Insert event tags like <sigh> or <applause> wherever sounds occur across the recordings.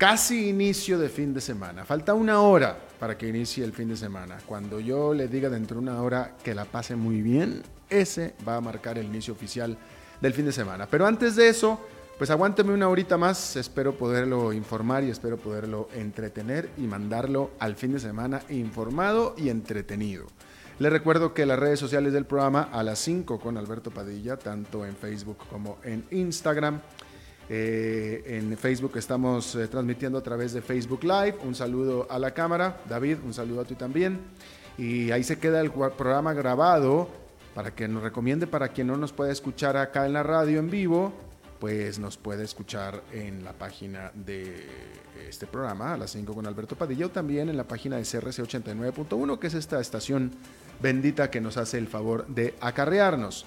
casi inicio de fin de semana. Falta una hora para que inicie el fin de semana. Cuando yo le diga dentro de una hora que la pase muy bien, ese va a marcar el inicio oficial del fin de semana. Pero antes de eso, pues aguánteme una horita más. Espero poderlo informar y espero poderlo entretener y mandarlo al fin de semana informado y entretenido. Le recuerdo que las redes sociales del programa a las 5 con Alberto Padilla, tanto en Facebook como en Instagram. Eh, en Facebook estamos eh, transmitiendo a través de Facebook Live. Un saludo a la cámara. David, un saludo a ti también. Y ahí se queda el programa grabado para que nos recomiende para quien no nos puede escuchar acá en la radio en vivo, pues nos puede escuchar en la página de este programa, a las 5 con Alberto Padilla, o también en la página de CRC 89.1, que es esta estación bendita que nos hace el favor de acarrearnos.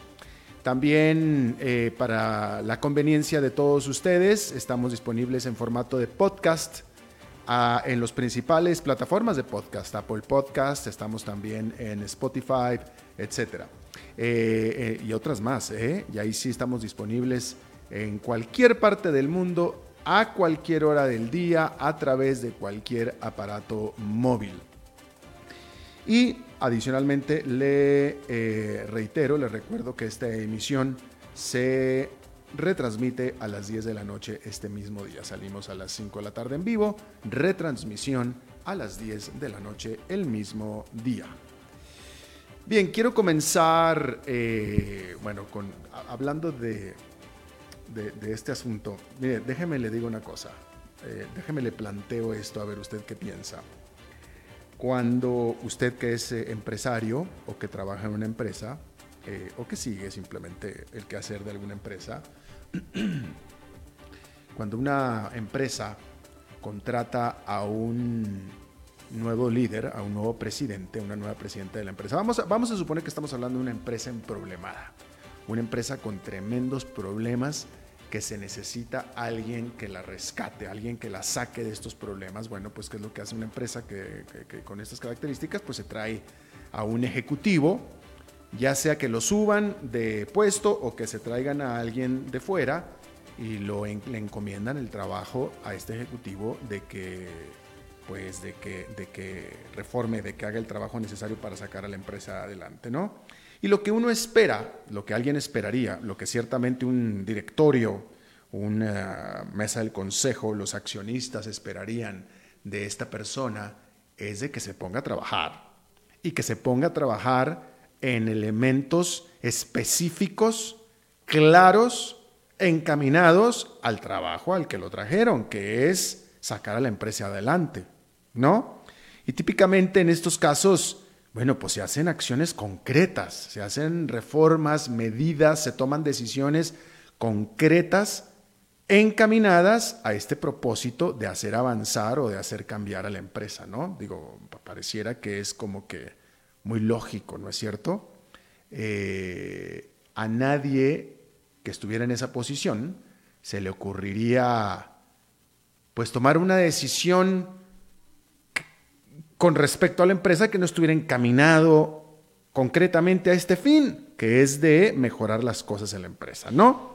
También eh, para la conveniencia de todos ustedes, estamos disponibles en formato de podcast ah, en las principales plataformas de podcast, Apple Podcast, estamos también en Spotify, etc. Eh, eh, y otras más, y ahí sí estamos disponibles en cualquier parte del mundo, a cualquier hora del día, a través de cualquier aparato móvil. Y Adicionalmente, le eh, reitero, le recuerdo que esta emisión se retransmite a las 10 de la noche este mismo día. Salimos a las 5 de la tarde en vivo, retransmisión a las 10 de la noche el mismo día. Bien, quiero comenzar, eh, bueno, hablando de, de, este asunto. Mire, déjeme le digo una cosa, eh, déjeme le planteo esto, a ver usted qué piensa cuando usted que es eh, empresario o que trabaja en una empresa eh, o que sigue simplemente el quehacer de alguna empresa, <clears throat> cuando una empresa contrata a un nuevo líder, a un nuevo presidente, una nueva presidenta de la empresa, vamos a, vamos a suponer que estamos hablando de una empresa en problemada, una empresa con tremendos problemas que se necesita alguien que la rescate, alguien que la saque de estos problemas. Bueno, pues qué es lo que hace una empresa que, con estas características, pues se trae a un ejecutivo, ya sea que lo suban de puesto o que se traigan a alguien de fuera y lo le encomiendan el trabajo a este ejecutivo de que pues de que, de que reforme, de que haga el trabajo necesario para sacar a la empresa adelante, ¿no? Y lo que uno espera, lo que alguien esperaría, lo que ciertamente un directorio, una mesa del consejo, los accionistas esperarían de esta persona, es de que se ponga a trabajar. Y que se ponga a trabajar en elementos específicos, claros, encaminados al trabajo al que lo trajeron, que es sacar a la empresa adelante, ¿no? Y típicamente en estos casos bueno, pues se hacen acciones concretas, se hacen reformas, medidas, se toman decisiones concretas encaminadas a este propósito de hacer avanzar o de hacer cambiar a la empresa, ¿no? Digo, pareciera que es como que muy lógico, ¿no es cierto? Eh, a nadie que estuviera en esa posición se le ocurriría pues tomar una decisión con respecto a la empresa que no estuviera encaminado concretamente a este fin, que es de mejorar las cosas en la empresa, ¿no?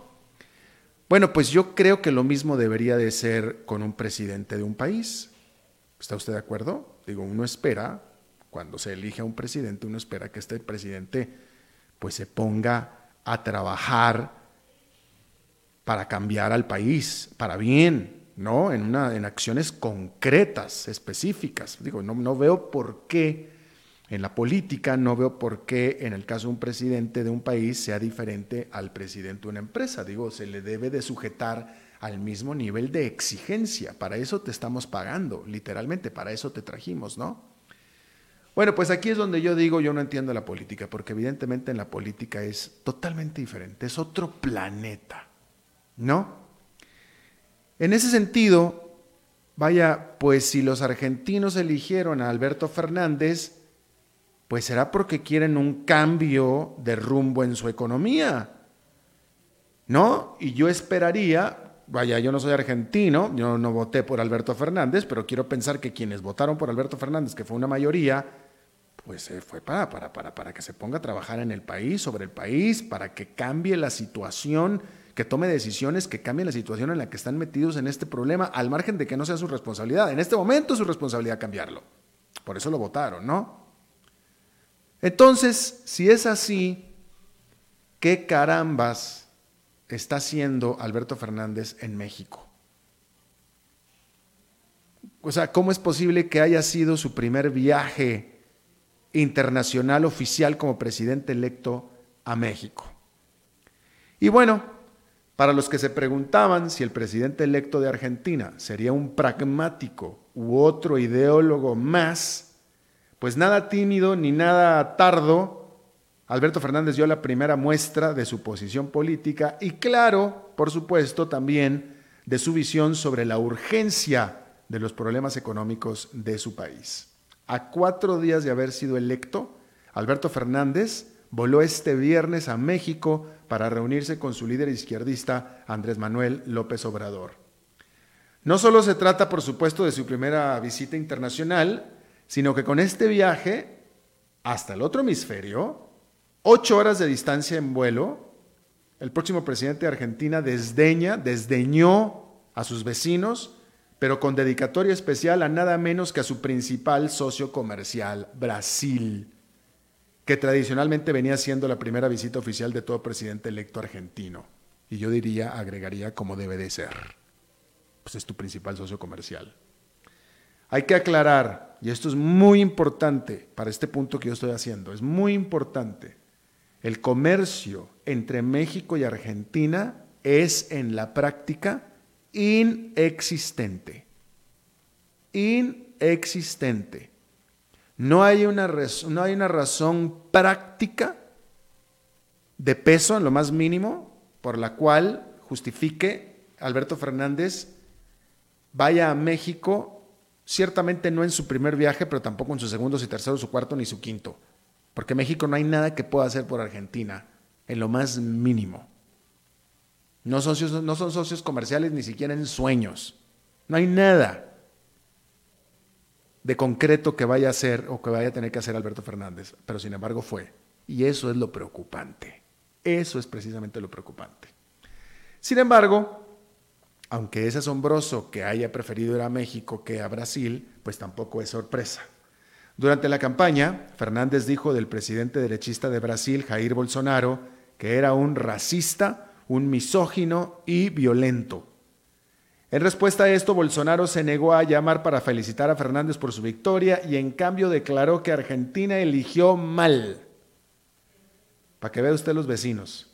Bueno, pues yo creo que lo mismo debería de ser con un presidente de un país. ¿Está usted de acuerdo? Digo, uno espera, cuando se elige a un presidente, uno espera que este presidente pues se ponga a trabajar para cambiar al país, para bien, ¿no? En, una, en acciones concretas, específicas. Digo, no, no veo por qué En la política no veo por qué en el caso de un presidente de un país sea diferente al presidente de una empresa. Digo, se le debe de sujetar al mismo nivel de exigencia. Para eso te estamos pagando, literalmente, para eso te trajimos, ¿no? Bueno, pues aquí es donde yo digo, yo no entiendo la política, porque evidentemente en la política es totalmente diferente, es otro planeta, ¿no? En ese sentido, vaya, pues si los argentinos eligieron a Alberto Fernández, pues será porque quieren un cambio de rumbo en su economía. ¿No? Y yo esperaría, vaya, yo no soy argentino, yo no voté por Alberto Fernández, pero quiero pensar que quienes votaron por Alberto Fernández, que fue una mayoría, pues eh, fue para, para, para, para que se ponga a trabajar en el país, sobre el país, para que cambie la situación, que tome decisiones que cambien la situación en la que están metidos en este problema, al margen de que no sea su responsabilidad. En este momento es su responsabilidad cambiarlo. Por eso lo votaron, ¿no? Entonces, si es así, ¿qué carambas está haciendo Alberto Fernández en México? O sea, ¿cómo es posible que haya sido su primer viaje internacional oficial como presidente electo a México? Y bueno, para los que se preguntaban si el presidente electo de Argentina sería un pragmático u otro ideólogo más, pues nada tímido ni nada tardo, Alberto Fernández dio la primera muestra de su posición política y claro, por supuesto, también de su visión sobre la urgencia de los problemas económicos de su país. A cuatro días de haber sido electo, Alberto Fernández voló este viernes a México para reunirse con su líder izquierdista Andrés Manuel López Obrador. No solo se trata, por supuesto, de su primera visita internacional, sino que con este viaje hasta el otro hemisferio, ocho horas de distancia en vuelo, el próximo presidente de Argentina desdeña, desdeñó a sus vecinos, pero con dedicatoria especial a nada menos que a su principal socio comercial, Brasil, que tradicionalmente venía siendo la primera visita oficial de todo presidente electo argentino. Y yo diría, agregaría como debe de ser. Pues es tu principal socio comercial. Hay que aclarar, y esto es muy importante para este punto que yo estoy haciendo, es muy importante, el comercio entre México y Argentina es en la práctica inexistente. Inexistente. No hay una, no hay una razón práctica de peso en lo más mínimo por la cual justifique Alberto Fernández vaya a México Ciertamente no en su primer viaje, pero tampoco en su segundo, su tercero, su cuarto ni su quinto. Porque México no hay nada que pueda hacer por Argentina, en lo más mínimo. No, no son socios comerciales ni siquiera en sueños. No hay nada de concreto que vaya a hacer o que vaya a tener que hacer Alberto Fernández, pero sin embargo fue. Y eso es lo preocupante. Eso es precisamente lo preocupante. Sin embargo, aunque es asombroso que haya preferido ir a México que a Brasil, pues tampoco es sorpresa. Durante la campaña, Fernández dijo del presidente derechista de Brasil, Jair Bolsonaro, que era un racista, un misógino y violento. En respuesta a esto, Bolsonaro se negó a llamar para felicitar a Fernández por su victoria y en cambio declaró que Argentina eligió mal. Para que vea usted los vecinos.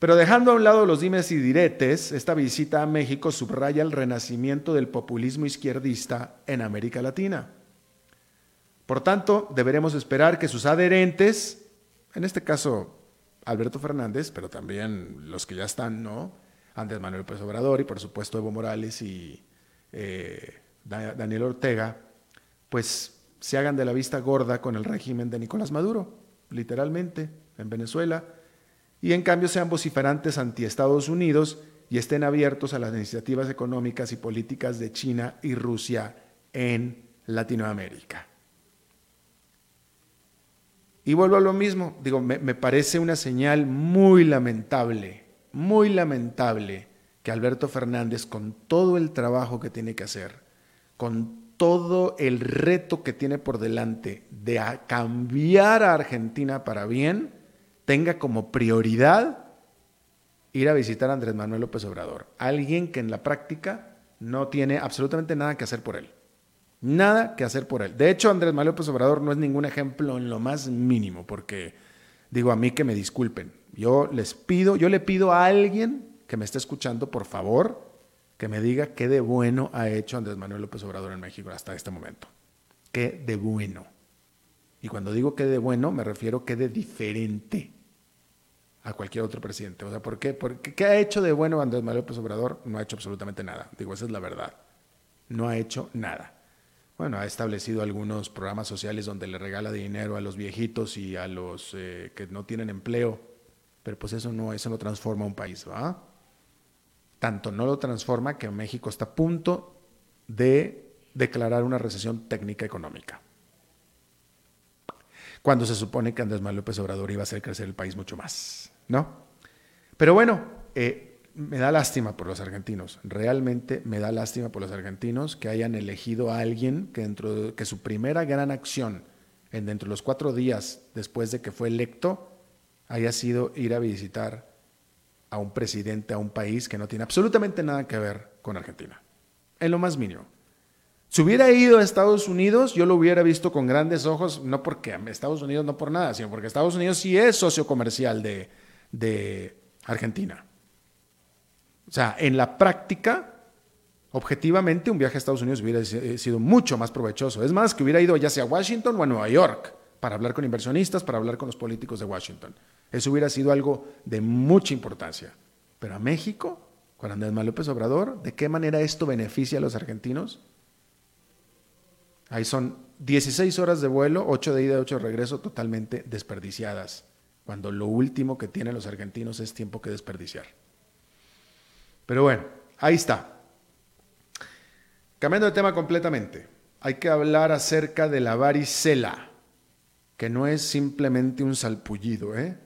Pero dejando a un lado los dimes y diretes, esta visita a México subraya el renacimiento del populismo izquierdista en América Latina. Por tanto, deberemos esperar que sus adherentes, en este caso Alberto Fernández, pero también los que ya están, ¿no? Andrés Manuel López Obrador y por supuesto Evo Morales y eh, Daniel Ortega, pues se hagan de la vista gorda con el régimen de Nicolás Maduro, literalmente, en Venezuela y en cambio sean vociferantes anti Estados Unidos y estén abiertos a las iniciativas económicas y políticas de China y Rusia en Latinoamérica. Y vuelvo a lo mismo, digo, me, me, parece una señal muy lamentable, muy lamentable que Alberto Fernández, con todo el trabajo que tiene que hacer, con todo el reto que tiene por delante de cambiar a Argentina para bien, tenga como prioridad ir a visitar a Andrés Manuel López Obrador, alguien que en la práctica no tiene absolutamente nada que hacer por él. Nada que hacer por él. De hecho, Andrés Manuel López Obrador no es ningún ejemplo en lo más mínimo, porque digo a mí que me disculpen. Yo les pido, yo le pido a alguien que me esté escuchando, por favor, que me diga qué de bueno ha hecho Andrés Manuel López Obrador en México hasta este momento. Qué de bueno. Y cuando digo qué de bueno, me refiero qué de diferente a cualquier otro presidente. O sea, ¿por qué? Porque, ¿Qué ha hecho de bueno Andrés Manuel López Obrador? No ha hecho absolutamente nada. Digo, esa es la verdad. No ha hecho nada. Bueno, ha establecido algunos programas sociales donde le regala dinero a los viejitos y a los eh, que no tienen empleo, pero pues eso no, eso no transforma un país, ¿va? Tanto no lo transforma que México está a punto de declarar una recesión técnica económica. Cuando se supone que Andrés Manuel López Obrador iba a hacer crecer el país mucho más, ¿no? Pero bueno, eh, me da lástima por los argentinos. Realmente me da lástima por los argentinos que hayan elegido a alguien que dentro de, que su primera gran acción en dentro de los cuatro días después de que fue electo haya sido ir a visitar a un presidente, a un país que no tiene absolutamente nada que ver con Argentina, en lo más mínimo. Si hubiera ido a Estados Unidos, yo lo hubiera visto con grandes ojos, no porque Estados Unidos no por nada, sino porque Estados Unidos sí es socio comercial de, Argentina. O sea, en la práctica, objetivamente, un viaje a Estados Unidos hubiera sido mucho más provechoso. Es más, que hubiera ido ya sea a Washington o a Nueva York para hablar con inversionistas, para hablar con los políticos de Washington. Eso hubiera sido algo de mucha importancia. Pero a México, con Andrés Manuel López Obrador, ¿de qué manera esto beneficia a los argentinos? Ahí son 16 horas de vuelo, 8 de ida, 8 de regreso, totalmente desperdiciadas, cuando lo último que tienen los argentinos es tiempo que desperdiciar. Pero bueno, ahí está. Cambiando de tema completamente, hay que hablar acerca de la varicela, que no es simplemente un salpullido, ¿eh?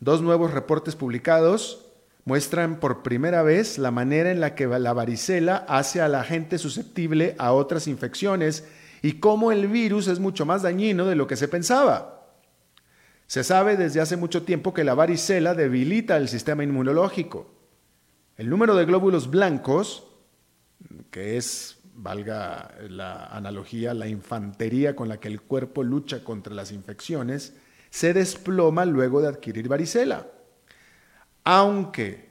Dos nuevos reportes publicados muestran por primera vez la manera en la que la varicela hace a la gente susceptible a otras infecciones y cómo el virus es mucho más dañino de lo que se pensaba. Se sabe desde hace mucho tiempo que la varicela debilita el sistema inmunológico. El número de glóbulos blancos, que es, valga la analogía, la infantería con la que el cuerpo lucha contra las infecciones, se desploma luego de adquirir varicela. Aunque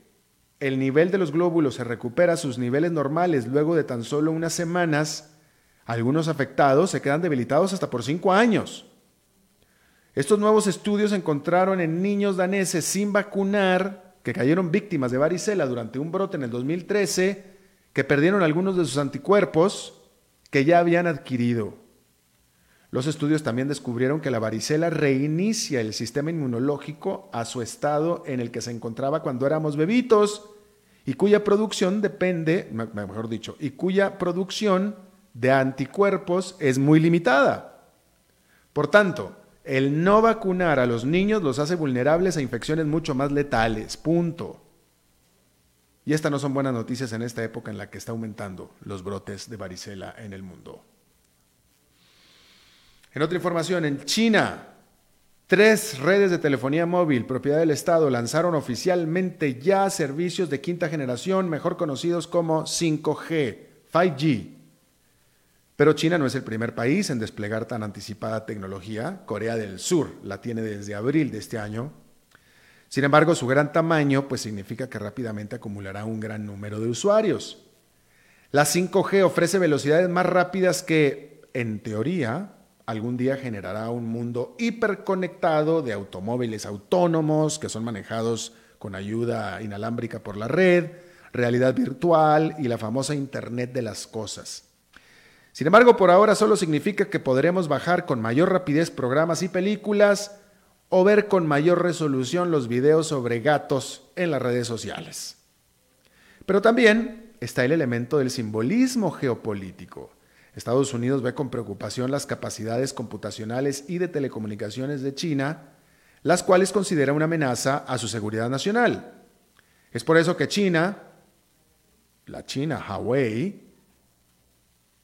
el nivel de los glóbulos se recupera a sus niveles normales luego de tan solo unas semanas, algunos afectados se quedan debilitados hasta por cinco años. Estos nuevos estudios encontraron en niños daneses sin vacunar que cayeron víctimas de varicela durante un brote en el 2013, que perdieron algunos de sus anticuerpos que ya habían adquirido. Los estudios también descubrieron que la varicela reinicia el sistema inmunológico a su estado en el que se encontraba cuando éramos bebitos y cuya producción depende, mejor dicho, y cuya producción de anticuerpos es muy limitada. Por tanto, el no vacunar a los niños los hace vulnerables a infecciones mucho más letales. Punto. Y estas no son buenas noticias en esta época en la que está aumentando los brotes de varicela en el mundo. En otra información, en China, tres redes de telefonía móvil propiedad del Estado lanzaron oficialmente ya servicios de quinta generación, mejor conocidos como 5G, 5G. Pero China no es el primer país en desplegar tan anticipada tecnología. Corea del Sur la tiene desde abril de este año. Sin embargo, su gran tamaño pues significa que rápidamente acumulará un gran número de usuarios. La 5G ofrece velocidades más rápidas que, en teoría, algún día generará un mundo hiperconectado de automóviles autónomos que son manejados con ayuda inalámbrica por la red, realidad virtual y la famosa Internet de las Cosas. Sin embargo, por ahora solo significa que podremos bajar con mayor rapidez programas y películas o ver con mayor resolución los videos sobre gatos en las redes sociales. Pero también está el elemento del simbolismo geopolítico. Estados Unidos ve con preocupación las capacidades computacionales y de telecomunicaciones de China, las cuales considera una amenaza a su seguridad nacional. Es por eso que China, la China Huawei,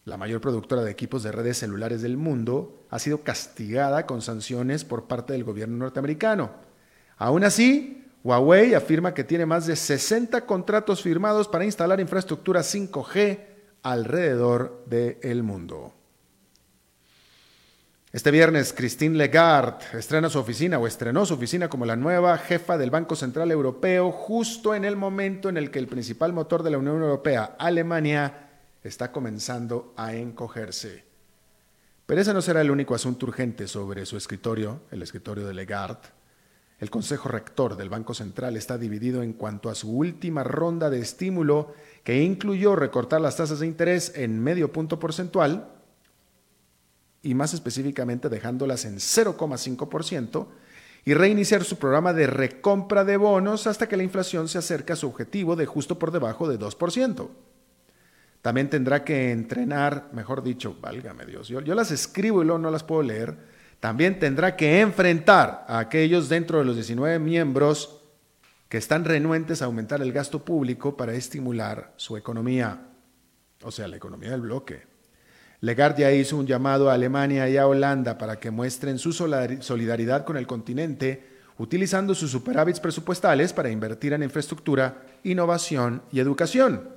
la mayor productora de equipos de redes celulares del mundo, ha sido castigada con sanciones por parte del gobierno norteamericano. Aún así, Huawei afirma que tiene más de 60 contratos firmados para instalar infraestructura 5G alrededor del mundo. Este viernes, Christine Lagarde estrena su oficina o estrenó su oficina como la nueva jefa del Banco Central Europeo, justo en el momento en el que el principal motor de la Unión Europea, Alemania, está comenzando a encogerse. Pero ese no será el único asunto urgente sobre su escritorio, el escritorio de Lagarde. El Consejo Rector del Banco Central está dividido en cuanto a su última ronda de estímulo, que incluyó recortar las tasas de interés en medio punto porcentual, y más específicamente dejándolas en 0,5% y reiniciar su programa de recompra de bonos hasta que la inflación se acerque a su objetivo de justo por debajo de 2%. También tendrá que entrenar, mejor dicho, válgame Dios, yo, las escribo y luego no las puedo leer, también tendrá que enfrentar a aquellos dentro de los 19 miembros que están renuentes a aumentar el gasto público para estimular su economía, o sea, la economía del bloque. Lagarde ya hizo un llamado a Alemania y a Holanda para que muestren su solidaridad con el continente utilizando sus superávits presupuestales para invertir en infraestructura, innovación y educación.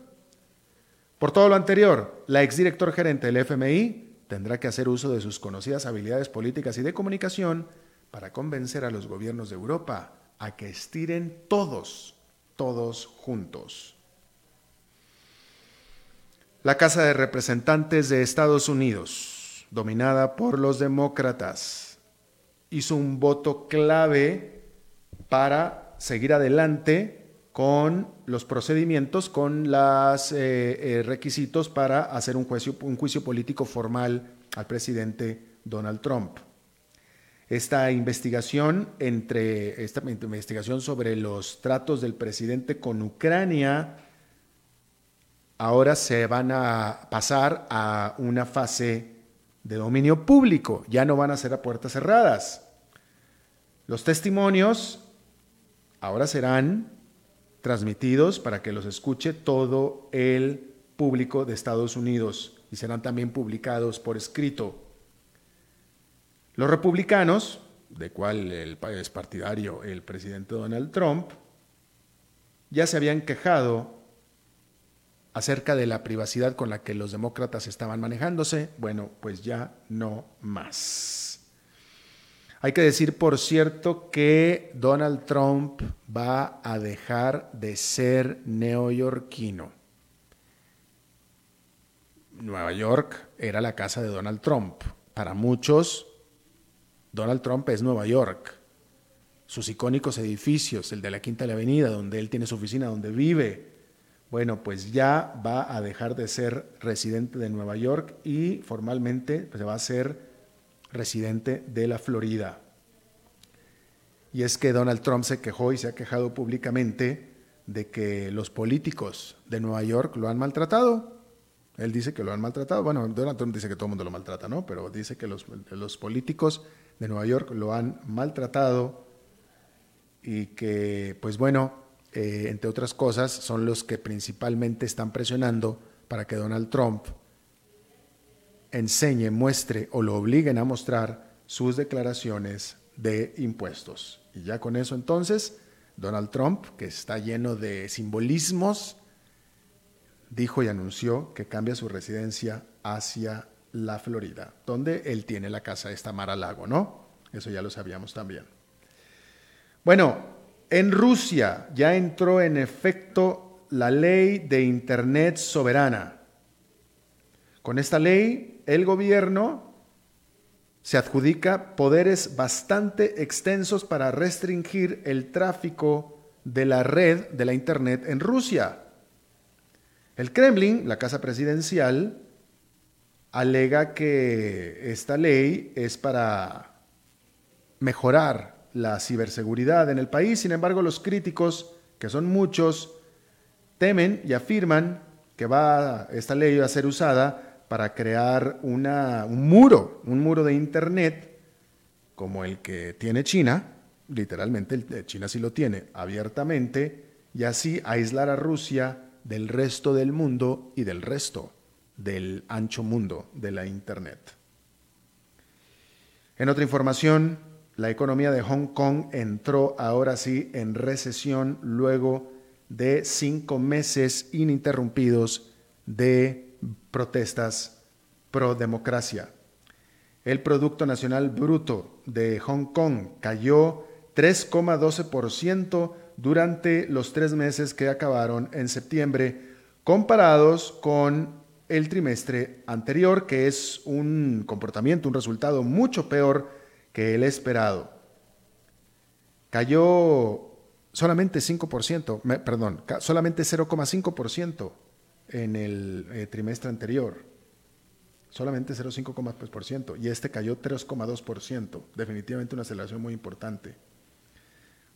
Por todo lo anterior, la exdirector gerente del FMI tendrá que hacer uso de sus conocidas habilidades políticas y de comunicación para convencer a los gobiernos de Europa a que estiren todos, todos juntos. La Casa de Representantes de Estados Unidos, dominada por los demócratas, hizo un voto clave para seguir adelante con los procedimientos, con los eh, eh, requisitos para hacer un juicio, un juicio político formal al presidente Donald Trump. Esta investigación entre esta investigación sobre los tratos del presidente con Ucrania ahora se van a pasar a una fase de dominio público, ya no van a ser a puertas cerradas. Los testimonios ahora serán transmitidos para que los escuche todo el público de Estados Unidos y serán también publicados por escrito. Los republicanos, de cual el, es partidario el presidente Donald Trump, ya se habían quejado acerca de la privacidad con la que los demócratas estaban manejándose, bueno, pues ya no más. Hay que decir, por cierto, que Donald Trump va a dejar de ser neoyorquino. Nueva York era la casa de Donald Trump. Para muchos, Donald Trump es Nueva York. Sus icónicos edificios, el de la Quinta de la Avenida, donde él tiene su oficina, donde vive, bueno, pues ya va a dejar de ser residente de Nueva York y formalmente pues, se va a ser residente de la Florida. Y es que Donald Trump se quejó y se ha quejado públicamente de que los políticos de Nueva York lo han maltratado. Él dice que lo han maltratado. Bueno, Donald Trump dice que todo el mundo lo maltrata, ¿no? Pero dice que los, políticos de Nueva York lo han maltratado y que, pues bueno, eh, entre otras cosas, son los que principalmente están presionando para que Donald Trump enseñe, muestre o lo obliguen a mostrar sus declaraciones de impuestos. Y ya con eso entonces, Donald Trump, que está lleno de simbolismos, dijo y anunció que cambia su residencia hacia la Florida, donde él tiene la casa esta Mar Lago, ¿no? Eso ya lo sabíamos también. Bueno, en Rusia ya entró en efecto la ley de Internet soberana. Con esta ley, el gobierno se adjudica poderes bastante extensos para restringir el tráfico de la red de la Internet en Rusia. El Kremlin, la Casa Presidencial, alega que esta ley es para mejorar la ciberseguridad en el país. Sin embargo, los críticos, que son muchos, temen y afirman que va esta ley a ser usada para crear una, un muro, un muro de Internet como el que tiene China, literalmente China sí lo tiene abiertamente, y así aislar a Rusia del resto del mundo y del resto del ancho mundo de la Internet. En otra información, la economía de Hong Kong entró ahora sí en recesión luego de cinco meses ininterrumpidos de protestas pro democracia. El Producto Nacional Bruto de Hong Kong cayó 3,12% durante los tres meses que acabaron en septiembre, comparados con el trimestre anterior, que es un comportamiento, un resultado mucho peor que el esperado. Cayó solamente 5%, perdón, solamente 0,5% en el eh, trimestre anterior. Solamente 0,5%. Y este cayó 3,2%. Definitivamente una aceleración muy importante.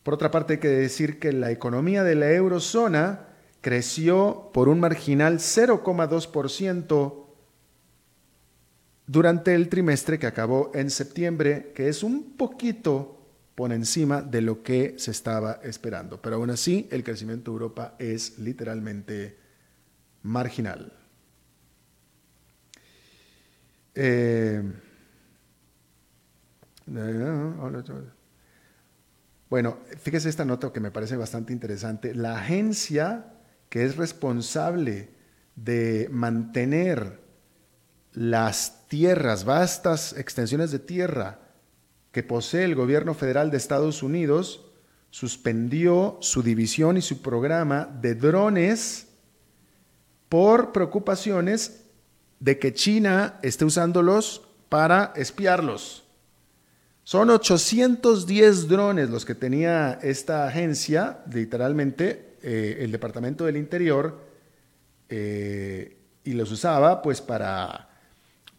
Por otra parte, hay que decir que la economía de la eurozona creció por un marginal 0,2% durante el trimestre que acabó en septiembre, que es un poquito por encima de lo que se estaba esperando. Pero aún así, el crecimiento de Europa es literalmente marginal. Eh, bueno, fíjese esta nota que me parece bastante interesante. La agencia que es responsable de mantener las tierras, vastas extensiones de tierra que posee el gobierno federal de Estados Unidos, suspendió su división y su programa de drones por preocupaciones de que China esté usándolos para espiarlos. Son 810 drones los que tenía esta agencia, literalmente, eh, el Departamento del Interior eh, y los usaba pues para,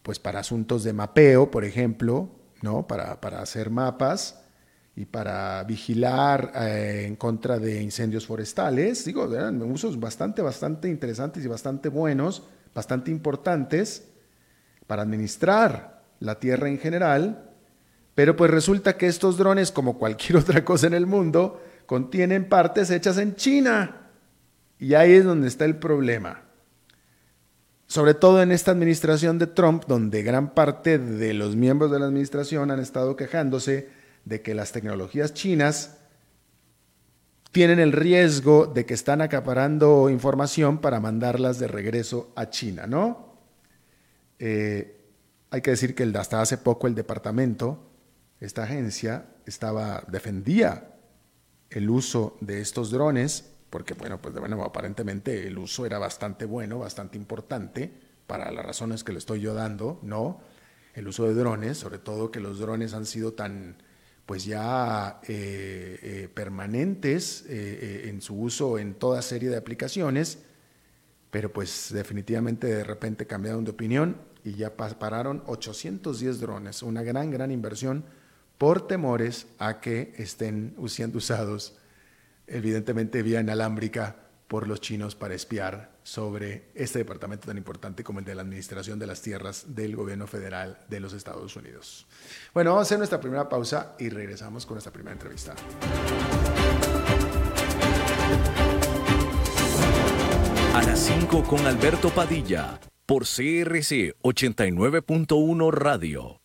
pues para asuntos de mapeo, por ejemplo, ¿no? para, hacer mapas y para vigilar eh, en contra de incendios forestales. Digo, eran usos bastante, bastante interesantes y bastante buenos, bastante importantes para administrar la tierra en general. Pero pues resulta que estos drones, como cualquier <laughs> otra cosa en el mundo, contienen partes hechas en China. Y ahí es donde está el problema. Sobre todo en esta administración de Trump, donde gran parte de los miembros de la administración han estado quejándose de que las tecnologías chinas tienen el riesgo de que están acaparando información para mandarlas de regreso a China, ¿no? Eh, hay que decir que hasta hace poco el departamento, esta agencia, estaba, defendía el uso de estos drones, porque bueno, pues bueno, aparentemente el uso era bastante bueno, bastante importante, para las razones que le estoy yo dando, ¿no? El uso de drones, sobre todo que los drones han sido tan, pues ya eh, eh, permanentes eh, en su uso en toda serie de aplicaciones, pero pues definitivamente de repente cambiaron de opinión y ya pararon 810 drones, una gran, gran inversión por temores a que estén siendo usados, evidentemente vía inalámbrica, por los chinos para espiar sobre este departamento tan importante como el de la Administración de las Tierras del Gobierno Federal de los Estados Unidos. Bueno, vamos a hacer nuestra primera pausa y regresamos con nuestra primera entrevista. A las 5 con Alberto Padilla, por CRC 89.1 Radio.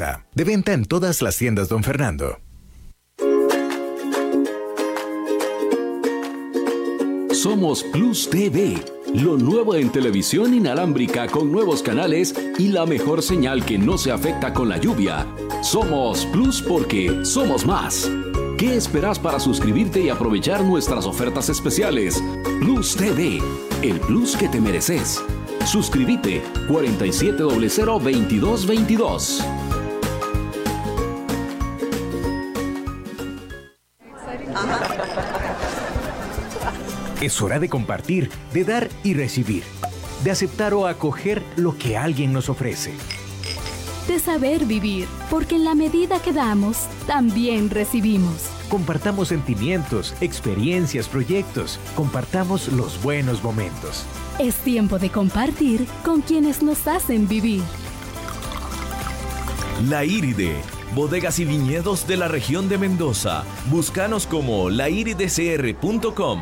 De venta en todas las tiendas, don Fernando. Somos Plus TV, lo nuevo en televisión inalámbrica con nuevos canales y la mejor señal que no se afecta con la lluvia. Somos Plus porque somos más. ¿Qué esperas para suscribirte y aprovechar nuestras ofertas especiales? Plus TV, el plus que te mereces. Suscríbete 47002222. Es hora de compartir, de dar y recibir, de aceptar o acoger lo que alguien nos ofrece. De saber vivir, porque en la medida que damos, también recibimos. Compartamos sentimientos, experiencias, proyectos. Compartamos los buenos momentos. Es tiempo de compartir con quienes nos hacen vivir. La Iride, bodegas y viñedos de la región de Mendoza. Búscanos como lairidecr.com.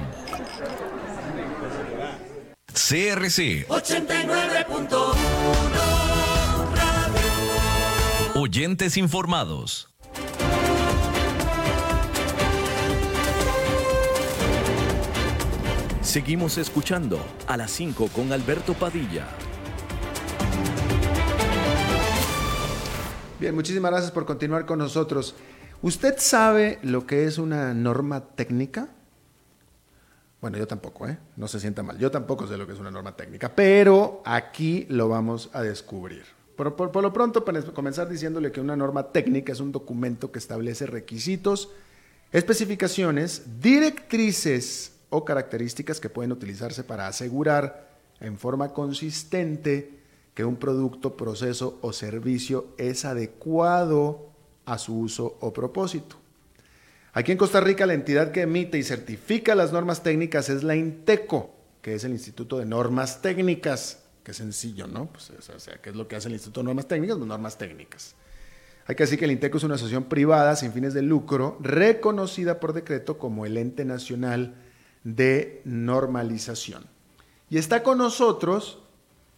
CRC 89.1 Oyentes informados. Seguimos escuchando a las 5 con Alberto Padilla. Bien, muchísimas gracias por continuar con nosotros. ¿Usted sabe lo que es una norma técnica? Bueno, yo tampoco, ¿eh? No se sienta mal. Yo tampoco sé lo que es una norma técnica, pero aquí lo vamos a descubrir. Por, por, lo pronto, para comenzar diciéndole que una norma técnica es un documento que establece requisitos, especificaciones, directrices o características que pueden utilizarse para asegurar en forma consistente que un producto, proceso o servicio es adecuado a su uso o propósito. Aquí en Costa Rica la entidad que emite y certifica las normas técnicas es la INTECO, que es el Instituto de Normas Técnicas. Qué sencillo, ¿no? Pues, o sea, ¿qué es lo que hace el Instituto de Normas Técnicas? Pues normas técnicas. Hay que decir que el INTECO es una asociación privada sin fines de lucro, reconocida por decreto como el ente nacional de normalización. Y está con nosotros,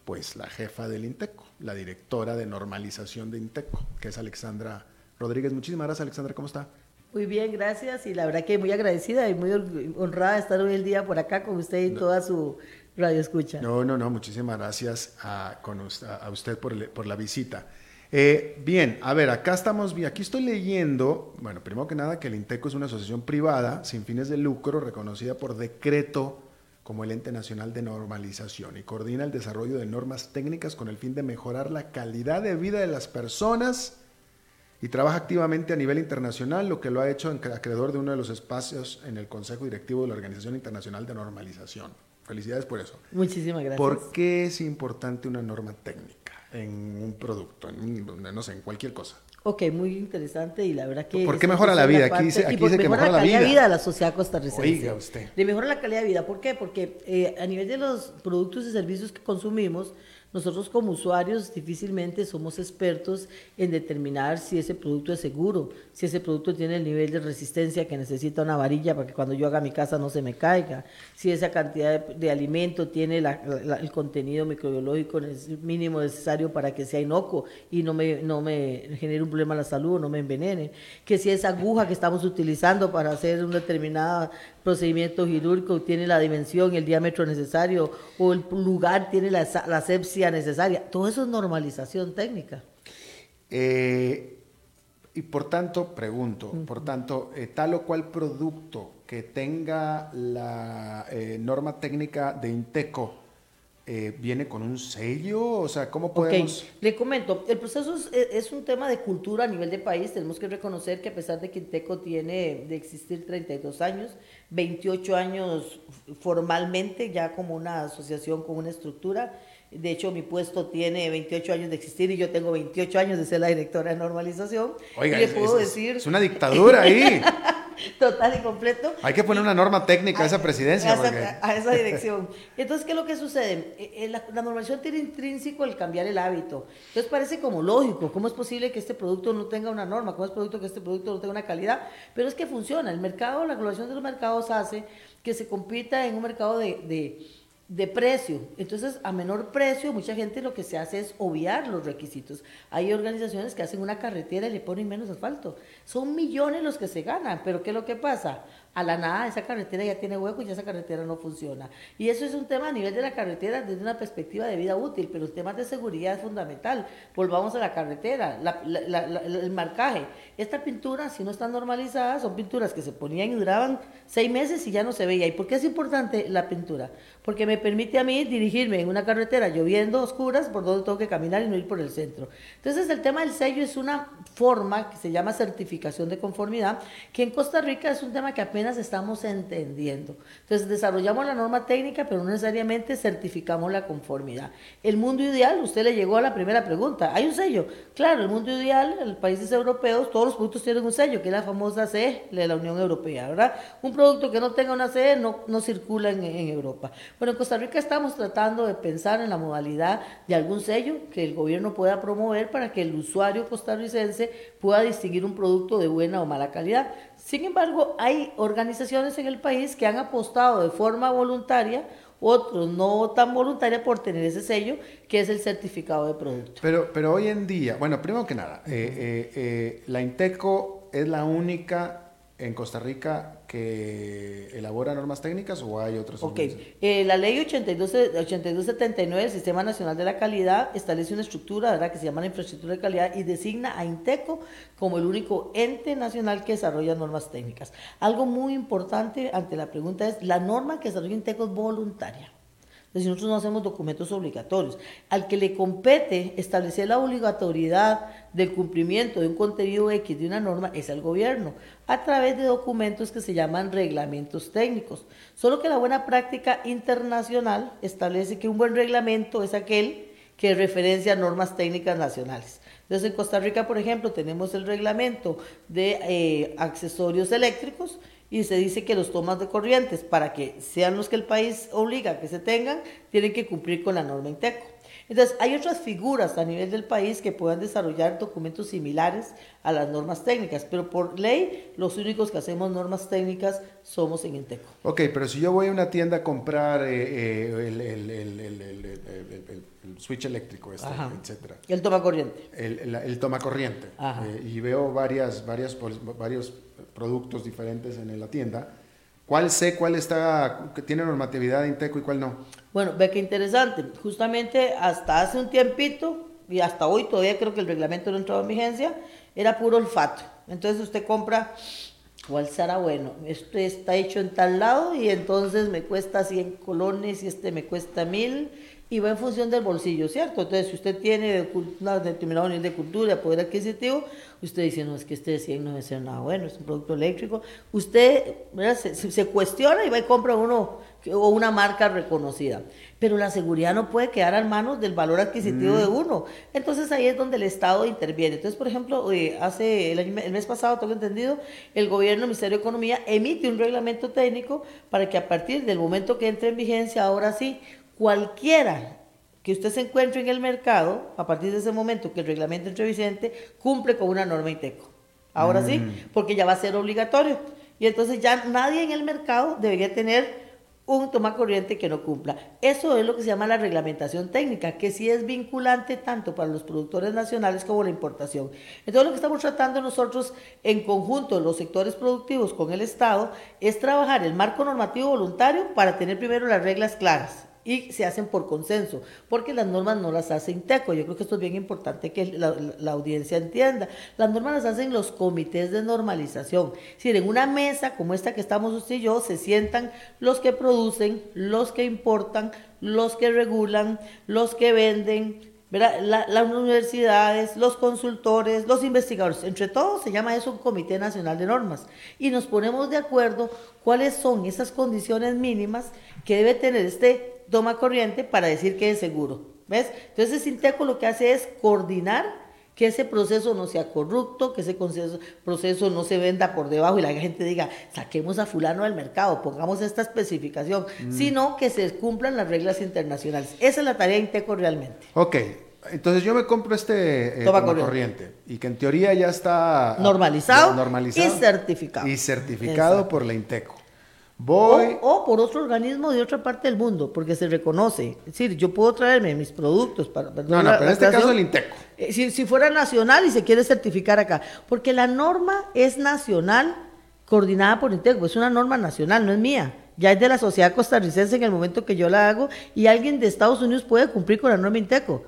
pues, la jefa del INTECO, la directora de normalización de INTECO, que es Alexandra Rodríguez. Muchísimas gracias, Alexandra, ¿cómo está? Muy bien, gracias. Y la verdad que muy agradecida y muy honrada de estar hoy el día por acá con usted y toda su radio escucha. No, no, no, muchísimas gracias a, usted por, por la visita. Eh, bien, a ver, acá estamos, aquí estoy leyendo, bueno, primero que nada que el INTECO es una asociación privada sin fines de lucro reconocida por decreto como el ente nacional de normalización y coordina el desarrollo de normas técnicas con el fin de mejorar la calidad de vida de las personas y trabaja activamente a nivel internacional, lo que lo ha hecho acreedor de uno de los espacios en el Consejo Directivo de la Organización Internacional de Normalización. Felicidades por eso. Muchísimas gracias. ¿Por qué es importante una norma técnica? en un producto, en, no sé, en cualquier cosa. Ok, muy interesante y la verdad que... ¿Por qué mejora la vida? Aquí dice, aquí dice que mejora, la, calidad de vida de la sociedad costarricense. Oiga usted. Le mejora la calidad de vida. ¿Por qué? Porque eh, a nivel de los productos y servicios que consumimos, nosotros como usuarios difícilmente somos expertos en determinar si ese producto es seguro, si ese producto tiene el nivel de resistencia que necesita una varilla para que cuando yo haga mi casa no se me caiga, si esa cantidad de, alimento tiene el contenido microbiológico mínimo necesario para que sea inocuo y no me, no me genere un problema a la salud, no me envenene, que si esa aguja que estamos utilizando para hacer un determinado procedimiento quirúrgico tiene la dimensión el diámetro necesario o el lugar tiene la, la asepsia necesaria, todo eso es normalización técnica. Eh, y por tanto, pregunto, por tanto, eh, tal o cual producto que tenga la eh, norma técnica de INTECO, eh, ¿viene con un sello? O sea, ¿cómo podemos...? Le comento, el proceso es, un tema de cultura a nivel de país. Tenemos que reconocer que a pesar de que INTECO tiene de existir 32 años, 28 años formalmente ya como una asociación con una estructura, de hecho, mi puesto tiene 28 años de existir y yo tengo 28 años de ser la directora de normalización. Oiga, le puedo es, decir... es una dictadura ahí. <laughs> <laughs> Total y completo. Hay que poner una norma técnica a, esa presidencia. A, esa, <laughs> dirección. Entonces, ¿qué es lo que sucede? Eh, eh, la, la, normalización tiene intrínseco el cambiar el hábito. Entonces, parece como lógico. ¿Cómo es posible que este producto no tenga una norma? ¿Cómo es posible que este producto no tenga una calidad? Pero es que funciona. El mercado, la globalización de los mercados hace que se compita en un mercado de de precio. Entonces, a menor precio, mucha gente lo que se hace es obviar los requisitos. Hay organizaciones que hacen una carretera y le ponen menos asfalto. Son millones los que se ganan, pero ¿qué es lo que pasa? a la nada esa carretera ya tiene hueco y ya esa carretera no funciona. Y eso es un tema a nivel de la carretera desde una perspectiva de vida útil, pero el tema de seguridad es fundamental. Volvamos a la carretera, el marcaje. Esta pintura, si no está normalizada, son pinturas que se ponían y duraban seis meses y ya no se veía. ¿Y por qué es importante la pintura? Porque me permite a mí dirigirme en una carretera lloviendo oscuras por donde tengo que caminar y no ir por el centro. Entonces el tema del sello es una forma que se llama certificación de conformidad, que en Costa Rica es un tema que apenas estamos entendiendo. Entonces desarrollamos la norma técnica, pero no necesariamente certificamos la conformidad. El mundo ideal, usted le llegó a la primera pregunta, ¿hay un sello? Claro, el mundo ideal, en los países europeos, todos los productos tienen un sello, que es la famosa CE de la Unión Europea, ¿verdad? Un producto que no tenga una CE no, no circula en, en Europa. Bueno, en Costa Rica estamos tratando de pensar en la modalidad de algún sello que el gobierno pueda promover para que el usuario costarricense pueda distinguir un producto de buena o mala calidad. Sin embargo, hay organizaciones en el país que han apostado de forma voluntaria, otros no tan voluntaria por tener ese sello, que es el certificado de producto. Pero, pero hoy en día, bueno, primero que nada, eh, eh, eh, la Inteco es la única en Costa Rica que elabora normas técnicas o hay otros? Ok, eh, la ley 82, 8279 del Sistema Nacional de la Calidad establece una estructura ¿verdad? que se llama la infraestructura de calidad y designa a INTECO como el único ente nacional que desarrolla normas técnicas. Algo muy importante ante la pregunta es, la norma que desarrolla INTECO es voluntaria. Entonces, nosotros no hacemos documentos obligatorios. Al que le compete establecer la obligatoriedad del cumplimiento de un contenido X de una norma es el gobierno, a través de documentos que se llaman reglamentos técnicos. Solo que la buena práctica internacional establece que un buen reglamento es aquel que referencia a normas técnicas nacionales. Entonces, en Costa Rica, por ejemplo, tenemos el reglamento de eh, accesorios eléctricos y se dice que los tomas de corrientes, para que sean los que el país obliga a que se tengan, tienen que cumplir con la norma INTECO. Entonces, hay otras figuras a nivel del país que puedan desarrollar documentos similares a las normas técnicas, pero por ley, los únicos que hacemos normas técnicas somos en INTECO. Ok, pero si yo voy a una tienda a comprar eh, eh, el, el, el, el, switch eléctrico, este, etcétera. El toma corriente. El, toma corriente. Eh, y veo varias, varias, varios productos diferentes en la tienda. ¿Cuál sé cuál está, que tiene normatividad de Inteco y cuál no? Bueno, ve qué interesante. Justamente hasta hace un tiempito, y hasta hoy todavía creo que el reglamento no entraba en vigencia, era puro olfato. Entonces usted compra, ¿cuál será bueno? Este está hecho en tal lado y entonces me cuesta 100 colones y este me cuesta 1000 y va en función del bolsillo, ¿cierto? Entonces, si usted tiene un determinado nivel de cultura, poder adquisitivo, usted dice, no, es que este de 100 no debe ser nada bueno, es un producto eléctrico. Usted se, se, cuestiona y va y compra uno o una marca reconocida. Pero la seguridad no puede quedar a manos del valor adquisitivo de mm. uno. Entonces, ahí es donde el Estado interviene. Entonces, por ejemplo, eh, hace el, el mes pasado, tengo entendido, el gobierno, el Ministerio de Economía, emite un reglamento técnico para que a partir del momento que entre en vigencia, ahora sí, cualquiera que usted se encuentre en el mercado, a partir de ese momento que el reglamento entre vigente, cumple con una norma INTECO. Ahora sí, mm. porque ya va a ser obligatorio. Y entonces ya nadie en el mercado debería tener un toma corriente que no cumpla. Eso es lo que se llama la reglamentación técnica, que sí es vinculante tanto para los productores nacionales como la importación. Entonces lo que estamos tratando nosotros en conjunto, los sectores productivos con el Estado, es trabajar el marco normativo voluntario para tener primero las reglas claras y se hacen por consenso, porque las normas no las hace INTECO. Yo creo que esto es bien importante que la, audiencia entienda. Las normas las hacen los comités de normalización. Es decir, en una mesa como esta que estamos usted y yo, se sientan los que producen, los que importan, los que regulan, los que venden, las universidades, los consultores, los investigadores, entre todos se llama eso un Comité Nacional de Normas y nos ponemos de acuerdo cuáles son esas condiciones mínimas que debe tener este toma corriente para decir que es seguro. ¿Ves? Entonces, Sinteco lo que hace es coordinar que ese proceso no sea corrupto, que ese proceso, no se venda por debajo y la gente diga, saquemos a fulano del mercado, pongamos esta especificación, mm. sino que se cumplan las reglas internacionales. Esa es la tarea de Inteco realmente. Ok, entonces yo me compro este eh, toma, corriente. y que en teoría ya está normalizado, normalizado y certificado. Y certificado por la Inteco. O, por otro organismo de otra parte del mundo, porque se reconoce. Es decir, yo puedo traerme mis productos para... No, no, pero en este caso el INTECO. Eh, si, si fuera nacional y se quiere certificar acá, porque la norma es nacional coordinada por INTECO, es una norma nacional, no es mía. Ya es de la sociedad costarricense en el momento que yo la hago y alguien de Estados Unidos puede cumplir con la norma INTECO.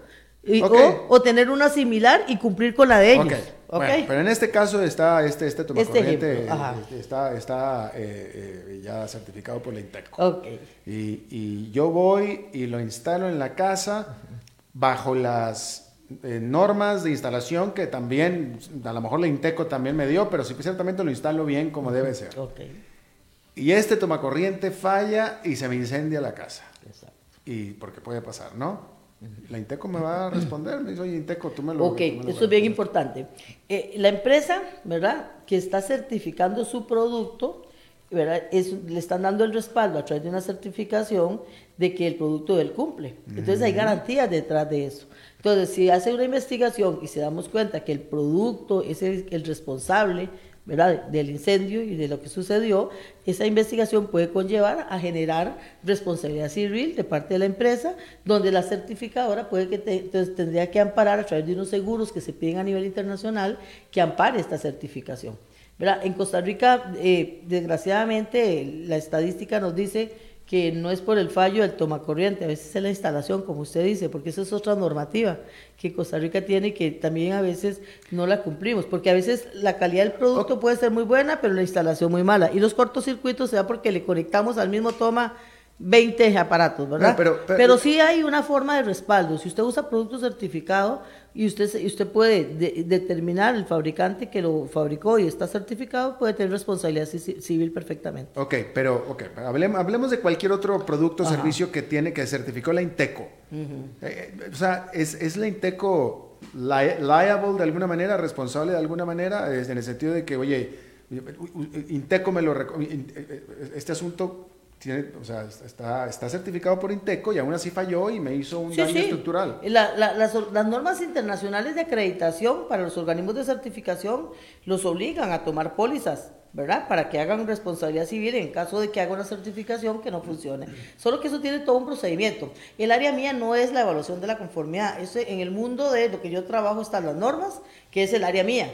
o, tener una similar y cumplir con la de ellos. Bueno, pero en este caso está este, este tomacorriente, este está, está eh, eh, ya certificado por la Inteco. Y, y, yo voy y lo instalo en la casa bajo las eh, normas de instalación que también, a lo mejor la Inteco también me dio, pero sí ciertamente lo instalo bien como debe ser. Y este tomacorriente falla y se me incendia la casa. Exacto. Y porque puede pasar, ¿no? La Inteco me va a responder, me dice, oye, Inteco, tú me lo... Ok, me lo esto es bien garantiza". importante. Eh, la empresa, ¿verdad? Que está certificando su producto, ¿verdad? Es- le están dando el respaldo a través de una certificación de que el producto él cumple. Entonces hay garantías detrás de eso. Entonces, si hace una investigación y se damos cuenta que el producto es el, el responsable, ¿verdad? Del incendio y de lo que sucedió, esa investigación puede conllevar a generar responsabilidad civil de parte de la empresa, donde la certificadora puede que te- entonces tendría que amparar a través de unos seguros que se piden a nivel internacional que ampare esta certificación. En Costa Rica, eh, desgraciadamente, la estadística nos dice que no es por el fallo del tomacorriente, a veces es la instalación, como usted dice, porque esa es otra normativa que Costa Rica tiene y que también a veces no la cumplimos, porque a veces la calidad del producto puede ser muy buena, pero la instalación muy mala. Y los cortocircuitos se da porque le conectamos al mismo toma 20 aparatos, ¿verdad? Pero- pero- pero sí hay una forma de respaldo. Si usted usa producto certificado y usted, usted puede de- determinar el fabricante que lo fabricó y está certificado, puede tener responsabilidad ci- civil perfectamente. Ok, pero ok, hablemos, hablemos de cualquier otro producto o servicio que tiene que certificó la Inteco. Eh, eh, o sea, ¿es, es la Inteco li- liable de alguna manera, responsable de alguna manera, Es en el sentido de que, oye, Inteco me lo... eh, eh, Este asunto tiene, o sea, está, está certificado por Inteco y aún así falló y me hizo un Sí, daño sí. estructural. La- la- las, las normas internacionales de acreditación para los organismos de certificación los obligan a tomar pólizas, ¿verdad? Para que hagan responsabilidad civil en caso de que haga una certificación que no funcione. Solo que eso tiene todo un procedimiento. El área mía no es la evaluación de la conformidad. Eso, en el mundo de lo que yo trabajo están las normas, que es el área mía.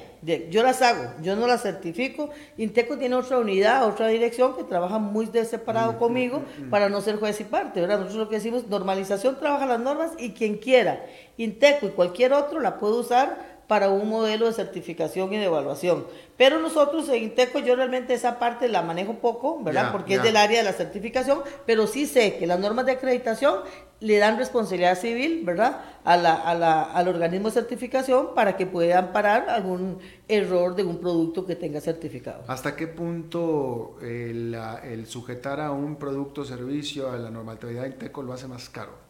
Yo las hago, yo no las certifico. Inteco tiene otra unidad, otra dirección que trabaja muy de separado conmigo para no ser juez y parte, ¿verdad? Nosotros lo que decimos, normalización trabaja las normas y quien quiera, Inteco y cualquier otro la puede usar para un modelo de certificación y de evaluación. Pero nosotros en Inteco yo realmente esa parte la manejo poco, ¿verdad? Porque es del área de la certificación, pero sí sé que las normas de acreditación le dan responsabilidad civil, ¿verdad? A la, a la- al organismo de certificación para que puedan parar algún error de un producto que tenga certificado. ¿Hasta qué punto el, el sujetar a un producto o servicio a la normatividad de Inteco lo hace más caro?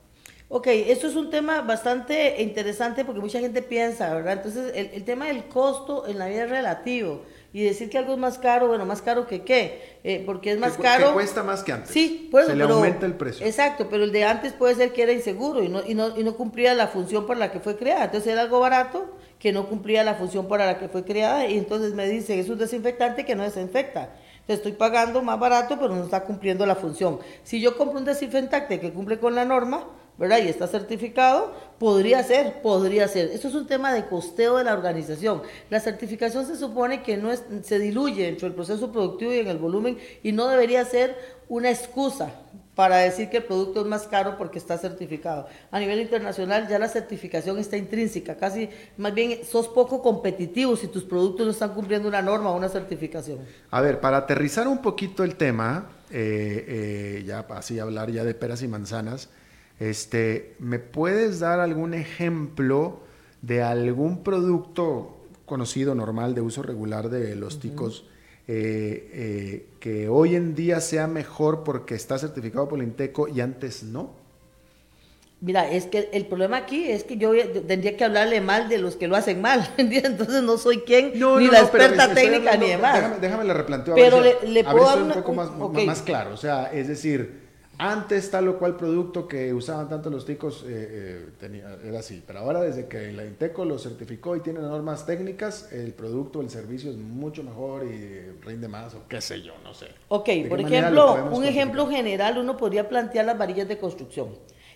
Ok, esto es un tema bastante interesante porque mucha gente piensa, ¿verdad? Entonces, el, el tema del costo en la vida es relativo. Y decir que algo es más caro, bueno, más caro que qué, Eh, porque es más Que caro. que cuesta más que antes. Sí, pues, Se le pero- aumenta el precio. Exacto, pero el de antes puede ser que era inseguro y no, y no, y no cumplía la función para la que fue creada. Entonces era algo barato que no cumplía la función para la que fue creada y entonces me dicen, es un desinfectante que no desinfecta. Estoy pagando más barato, pero no está cumpliendo la función. Si yo compro un desinfectante que cumple con la norma, ¿verdad? Y está certificado, podría ser, podría ser. Esto es un tema de costeo de la organización. La certificación se supone que no es, se diluye dentro del proceso productivo y en el volumen y no debería ser una excusa para decir que el producto es más caro porque está certificado. A nivel internacional ya la certificación está intrínseca, casi más bien sos poco competitivo si tus productos no están cumpliendo una norma o una certificación. A ver, para aterrizar un poquito el tema, eh, eh, ya así hablar ya de peras y manzanas, este, ¿me puedes dar algún ejemplo de algún producto conocido, normal, de uso regular de los ticos, eh, eh, que hoy en día sea mejor porque está certificado por el Inteco y antes no? Mira, es que el problema aquí es que yo tendría que hablarle mal de los que lo hacen mal, <laughs> ¿entiendes? entonces no soy quien, ni la experta técnica hablando- ni demás. Déjame, déjame le replanteo a Pero ver si- le- le a ver puedo dar un poco más claro. O sea, es decir, antes tal o cual producto que usaban tanto los ticos eh, eh, tenía, era así, pero ahora desde que la Inteco lo certificó y tiene normas técnicas, el producto, el servicio es mucho mejor y rinde más o qué sé yo, no sé. Ok, ¿De qué por ejemplo, un ejemplo general, uno podría plantear las varillas de construcción.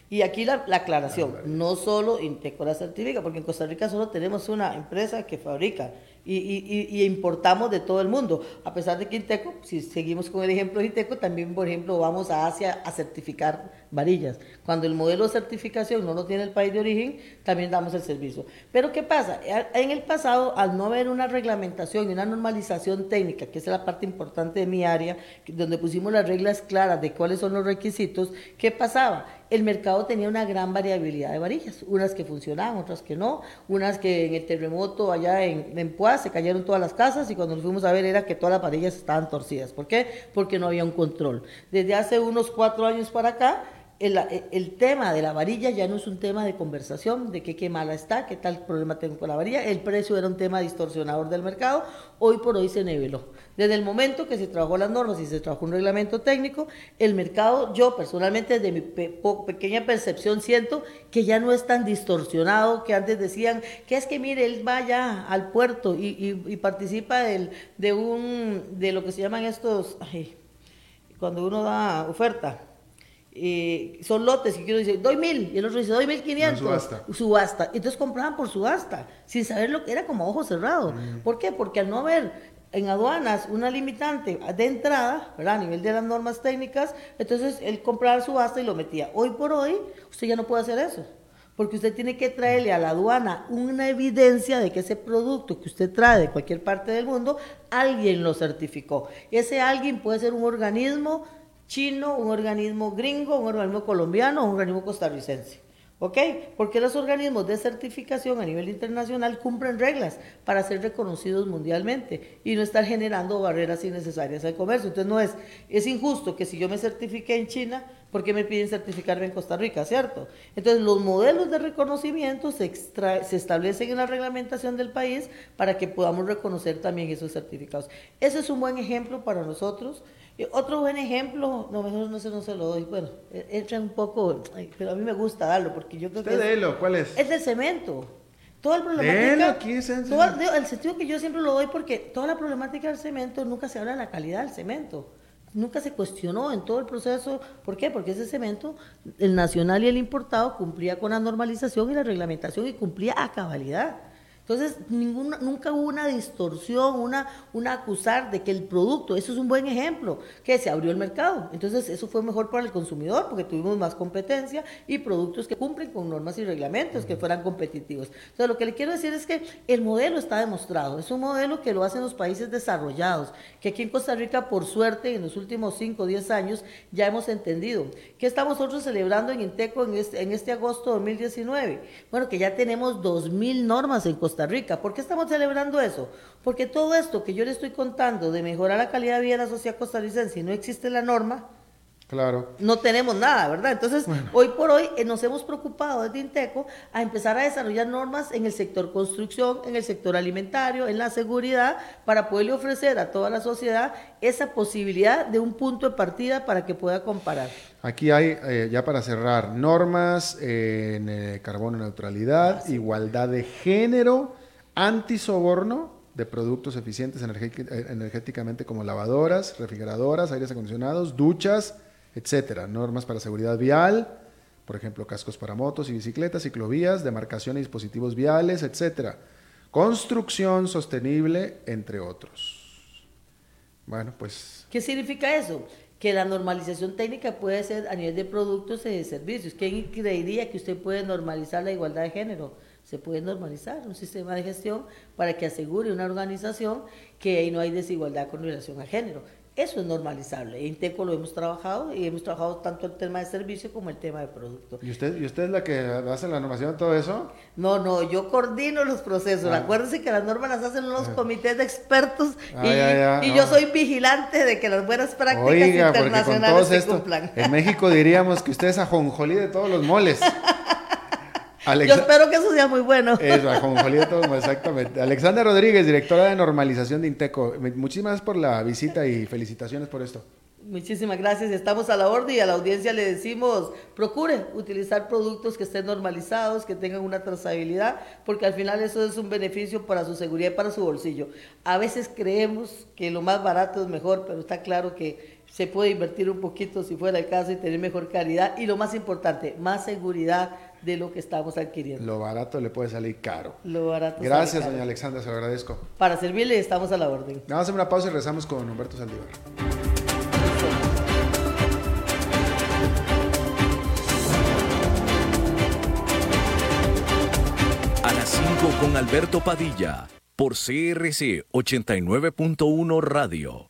Y aquí la, la aclaración, no solo Inteco la certifica, porque en Costa Rica solo tenemos una empresa que fabrica y, y- y- importamos de todo el mundo. A pesar de que Inteco, si seguimos con el ejemplo de Inteco, también, por ejemplo, vamos a Asia a certificar varillas. Cuando el modelo de certificación no lo tiene el país de origen, también damos el servicio. Pero ¿qué pasa? En el pasado, al no haber una reglamentación y una normalización técnica, que es la parte importante de mi área, donde pusimos las reglas claras de cuáles son los requisitos, ¿qué pasaba? El mercado tenía una gran variabilidad de varillas, unas que funcionaban, otras que no, unas que en el terremoto allá en, en se cayeron todas las casas y cuando nos fuimos a ver era que todas las varillas estaban torcidas. ¿Por qué? Porque no había un control. Desde hace unos cuatro años para acá, el, tema de la varilla ya no es un tema de conversación, de que qué mala está, qué tal problema tengo con la varilla. El precio era un tema distorsionador del mercado. Hoy por hoy se niveló. Desde el momento que se trabajó las normas y se trabajó un reglamento técnico, el mercado, yo personalmente desde mi pequeña percepción siento que ya no es tan distorsionado que antes decían que es que mire, él vaya al puerto y, participa del, de un de lo que se llaman estos, cuando uno da oferta. Eh, son lotes y uno dice, doy mil, y el otro dice, doy mil quinientos. Subasta. subasta. Entonces compraban por subasta, sin saber lo que era como ojo cerrado. Mm. ¿Por qué? Porque al no haber en aduanas una limitante de entrada, ¿verdad? A nivel de las normas técnicas, entonces él compraba subasta y lo metía. Hoy por hoy, usted ya no puede hacer eso, porque usted tiene que traerle a la aduana una evidencia de que ese producto que usted trae de cualquier parte del mundo, alguien lo certificó. Ese alguien puede ser un organismo chino, un organismo gringo, un organismo colombiano, un organismo costarricense. ¿Ok? Porque los organismos de certificación a nivel internacional cumplen reglas para ser reconocidos mundialmente y no estar generando barreras innecesarias al comercio. Entonces no es, es injusto que si yo me certifique en China, ¿por qué me piden certificarme en Costa Rica? ¿Cierto? Entonces los modelos de reconocimiento se, se establecen en la reglamentación del país para que podamos reconocer también esos certificados. Ese es un buen ejemplo para nosotros. Otro buen ejemplo, no, mejor no se, no se lo doy, bueno, e, entra un poco, pero a mí me gusta darlo porque yo creo que... Es, ¿cuál es? Es del cemento. Toda la problemática... Aquí es el, todo, el sentido que yo siempre lo doy porque toda la problemática del cemento nunca se habla de la calidad del cemento. Nunca se cuestionó en todo el proceso. ¿Por qué? Porque ese cemento, el nacional y el importado, cumplía con la normalización y la reglamentación y cumplía a cabalidad. Entonces, ninguna, nunca hubo una distorsión, una, una acusar de que el producto, eso es un buen ejemplo, que se abrió el mercado. Entonces, eso fue mejor para el consumidor porque tuvimos más competencia y productos que cumplen con normas y reglamentos que fueran competitivos. Entonces, lo que le quiero decir es que el modelo está demostrado. Es un modelo que lo hacen los países desarrollados, que aquí en Costa Rica, por suerte, en los últimos 5 o 10 años, ya hemos entendido. ¿Qué estamos nosotros celebrando en Inteco en este, en este agosto de 2019? Bueno, que ya tenemos 2.000 normas en Costa Costa Rica. ¿Por qué estamos celebrando eso? Porque todo esto que yo le estoy contando de mejorar la calidad de vida de la sociedad costarricense y no existe la norma, Claro. No tenemos nada, ¿verdad? Entonces, hoy por hoy eh, nos hemos preocupado desde Inteco a empezar a desarrollar normas en el sector construcción, en el sector alimentario, en la seguridad, para poderle ofrecer a toda la sociedad esa posibilidad de un punto de partida para que pueda comparar. Aquí hay, eh, ya para cerrar, normas en eh, carbono neutralidad, igualdad de género, antisoborno de productos eficientes energéticamente como lavadoras, refrigeradoras, aires acondicionados, duchas, etcétera. Normas para seguridad vial, por ejemplo, cascos para motos y bicicletas, ciclovías, demarcación y dispositivos viales, etcétera. Construcción sostenible, entre otros. Bueno, pues. ¿Qué significa eso? Que la normalización técnica puede ser a nivel de productos y de servicios. ¿Quién creería que usted puede normalizar la igualdad de género? Se puede normalizar un sistema de gestión para que asegure una organización que ahí no hay desigualdad con relación a género. Eso es normalizable. En Teco lo hemos trabajado y hemos trabajado tanto el tema de servicio como el tema de producto. ¿Y usted, ¿y usted es la que hace la normación de todo eso? No, no, yo coordino los procesos. Ah. Acuérdense que las normas las hacen los ah. comités de expertos ah, y, yo soy vigilante de que las buenas prácticas internacionales se cumplan. En México diríamos que usted es ajonjolí de todos los moles. <laughs> Yo espero que eso sea muy bueno. Eso, <laughs> exactamente. Alexandra Rodríguez, directora de normalización de Inteco. Muchísimas gracias por la visita y felicitaciones por esto. Muchísimas gracias. Estamos a la orden y a la audiencia le decimos, procure utilizar productos que estén normalizados, que tengan una trazabilidad, porque al final eso es un beneficio para su seguridad y para su bolsillo. A veces creemos que lo más barato es mejor, pero está claro que se puede invertir un poquito si fuera el caso y tener mejor calidad y lo más importante, más seguridad de lo que estamos adquiriendo. Lo barato le puede salir caro. Lo barato. Gracias, doña Alexandra, se lo agradezco. Para servirle estamos a la orden. Vamos a hacer una pausa y rezamos con Humberto Saldívar. A las 5 con Alberto Padilla, por CRC 89.1 Radio.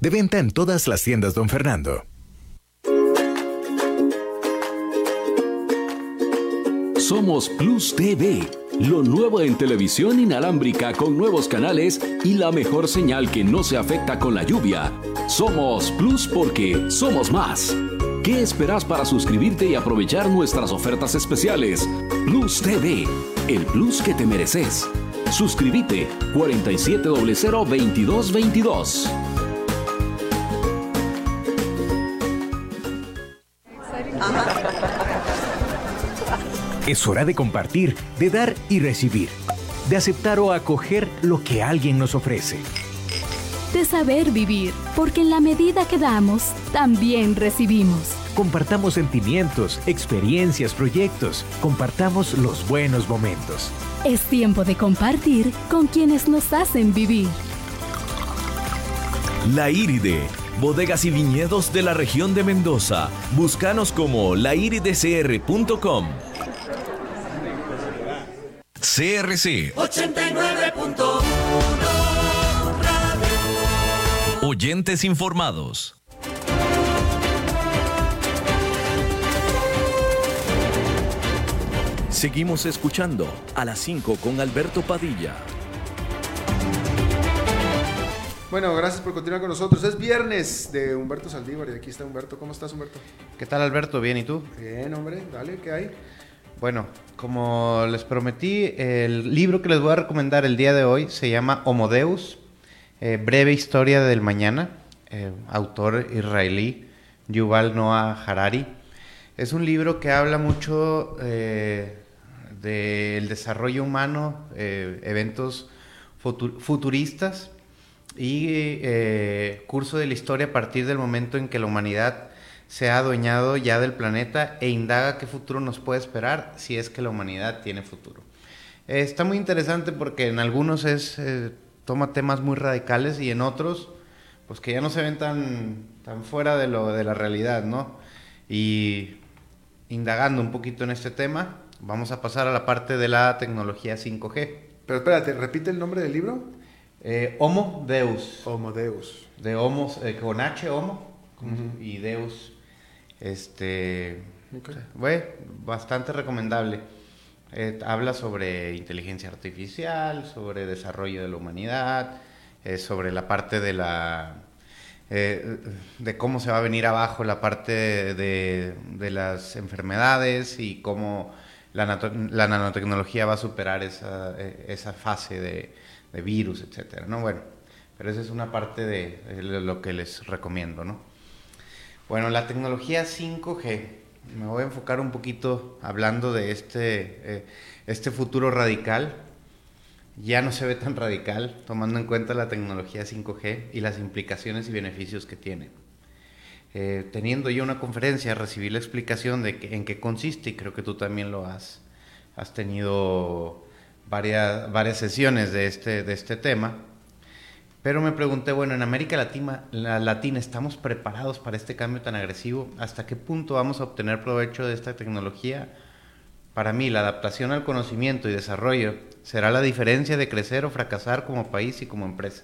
De venta en todas las tiendas, don Fernando. Somos Plus TV, lo nuevo en televisión inalámbrica con nuevos canales y la mejor señal que no se afecta con la lluvia. Somos Plus porque somos más. ¿Qué esperas para suscribirte y aprovechar nuestras ofertas especiales? Plus TV, el plus que te mereces. Suscríbete 47002222. Es hora de compartir, de dar y recibir, de aceptar o acoger lo que alguien nos ofrece. De saber vivir, porque en la medida que damos, también recibimos. Compartamos sentimientos, experiencias, proyectos. Compartamos los buenos momentos. Es tiempo de compartir con quienes nos hacen vivir. La Iride, bodegas y viñedos de la región de Mendoza. Búscanos como lairidecr.com. CRC 89.1 Oyentes informados. Seguimos escuchando a las 5 con Alberto Padilla. Bueno, gracias por continuar con nosotros. Es viernes de Humberto Saldívar y aquí está Humberto. ¿Cómo estás, Humberto? ¿Qué tal, Alberto? Bien, ¿y tú? Bien, hombre. Dale, ¿qué hay? Bueno, como les prometí, el libro que les voy a recomendar el día de hoy se llama Homodeus, eh, breve historia del mañana, eh, autor israelí Yuval Noah Harari. Es un libro que habla mucho eh, del desarrollo humano, eventos futuristas y curso de la historia a partir del momento en que la humanidad se ha adueñado ya del planeta e indaga qué futuro nos puede esperar si es que la humanidad tiene futuro. Eh, está muy interesante porque en algunos es, eh, toma temas muy radicales y en otros, pues que ya no se ven tan, tan fuera de, lo, de la realidad, ¿no? Y indagando un poquito en este tema, vamos a pasar a la parte de la tecnología 5G. Pero espérate, repite el nombre del libro. Eh, Homo Deus. Homo Deus. De Homo, con H, Homo, y Deus este, bueno, bastante recomendable. Eh, habla sobre inteligencia artificial, sobre desarrollo de la humanidad, eh, sobre la parte de la eh, de cómo se va a venir abajo la parte de, de las enfermedades y cómo la, la, nanotecnología va a superar esa, esa fase de, de, virus, etcétera, ¿no? Bueno, pero esa es una parte de lo que les recomiendo, ¿no? Bueno, la tecnología 5G, me voy a enfocar un poquito hablando de este, eh, este futuro radical. Ya no se ve tan radical, tomando en cuenta la tecnología 5G y las implicaciones y beneficios que tiene. Eh, teniendo yo una conferencia, recibí la explicación de en qué consiste y creo que tú también lo has, has tenido varias, varias sesiones de este, de este tema. Pero me pregunté, bueno, en América Latina, la estamos preparados para este cambio tan agresivo. ¿Hasta qué punto vamos a obtener provecho de esta tecnología? Para mí, la adaptación al conocimiento y desarrollo será la diferencia de crecer o fracasar como país y como empresa.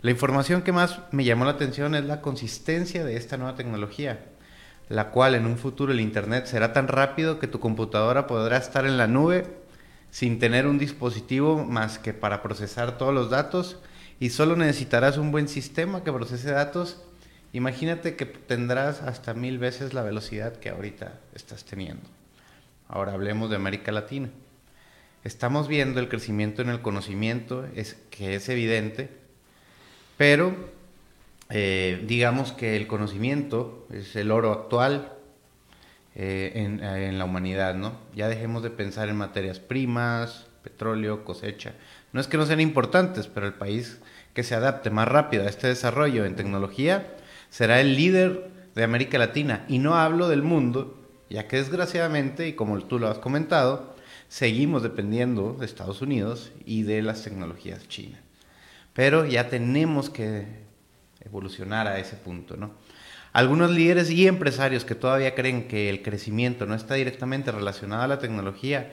La información que más me llamó la atención es la consistencia de esta nueva tecnología, la cual en un futuro el Internet será tan rápido que tu computadora podrá estar en la nube sin tener un dispositivo más que para procesar todos los datos y solo necesitarás un buen sistema que procese datos. Imagínate que tendrás hasta mil veces la velocidad que ahorita estás teniendo. Ahora hablemos de América Latina. Estamos viendo el crecimiento en el conocimiento, es, que es evidente, pero eh, digamos que el conocimiento es el oro actual eh, en, en, la humanidad, ¿no? Ya dejemos de pensar en materias primas, petróleo, cosecha No es que no sean importantes, pero el país que se adapte más rápido a este desarrollo en tecnología será el líder de América Latina. Y no hablo del mundo, ya que desgraciadamente, y como tú lo has comentado, seguimos dependiendo de Estados Unidos y de las tecnologías chinas. Pero ya tenemos que evolucionar a ese punto, ¿no? Algunos líderes y empresarios que todavía creen que el crecimiento no está directamente relacionado a la tecnología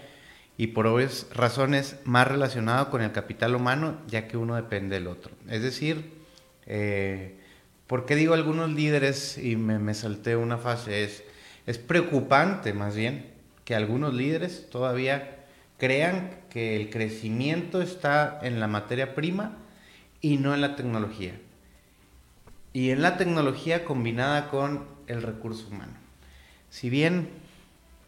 y por obvias razones más relacionado con el capital humano, ya que uno depende del otro. Es decir, eh, ¿por qué digo algunos líderes y me, me salté una fase? Es, es preocupante más bien que algunos líderes todavía crean que el crecimiento está en la materia prima y no en la tecnología. Y en la tecnología combinada con el recurso humano. Si bien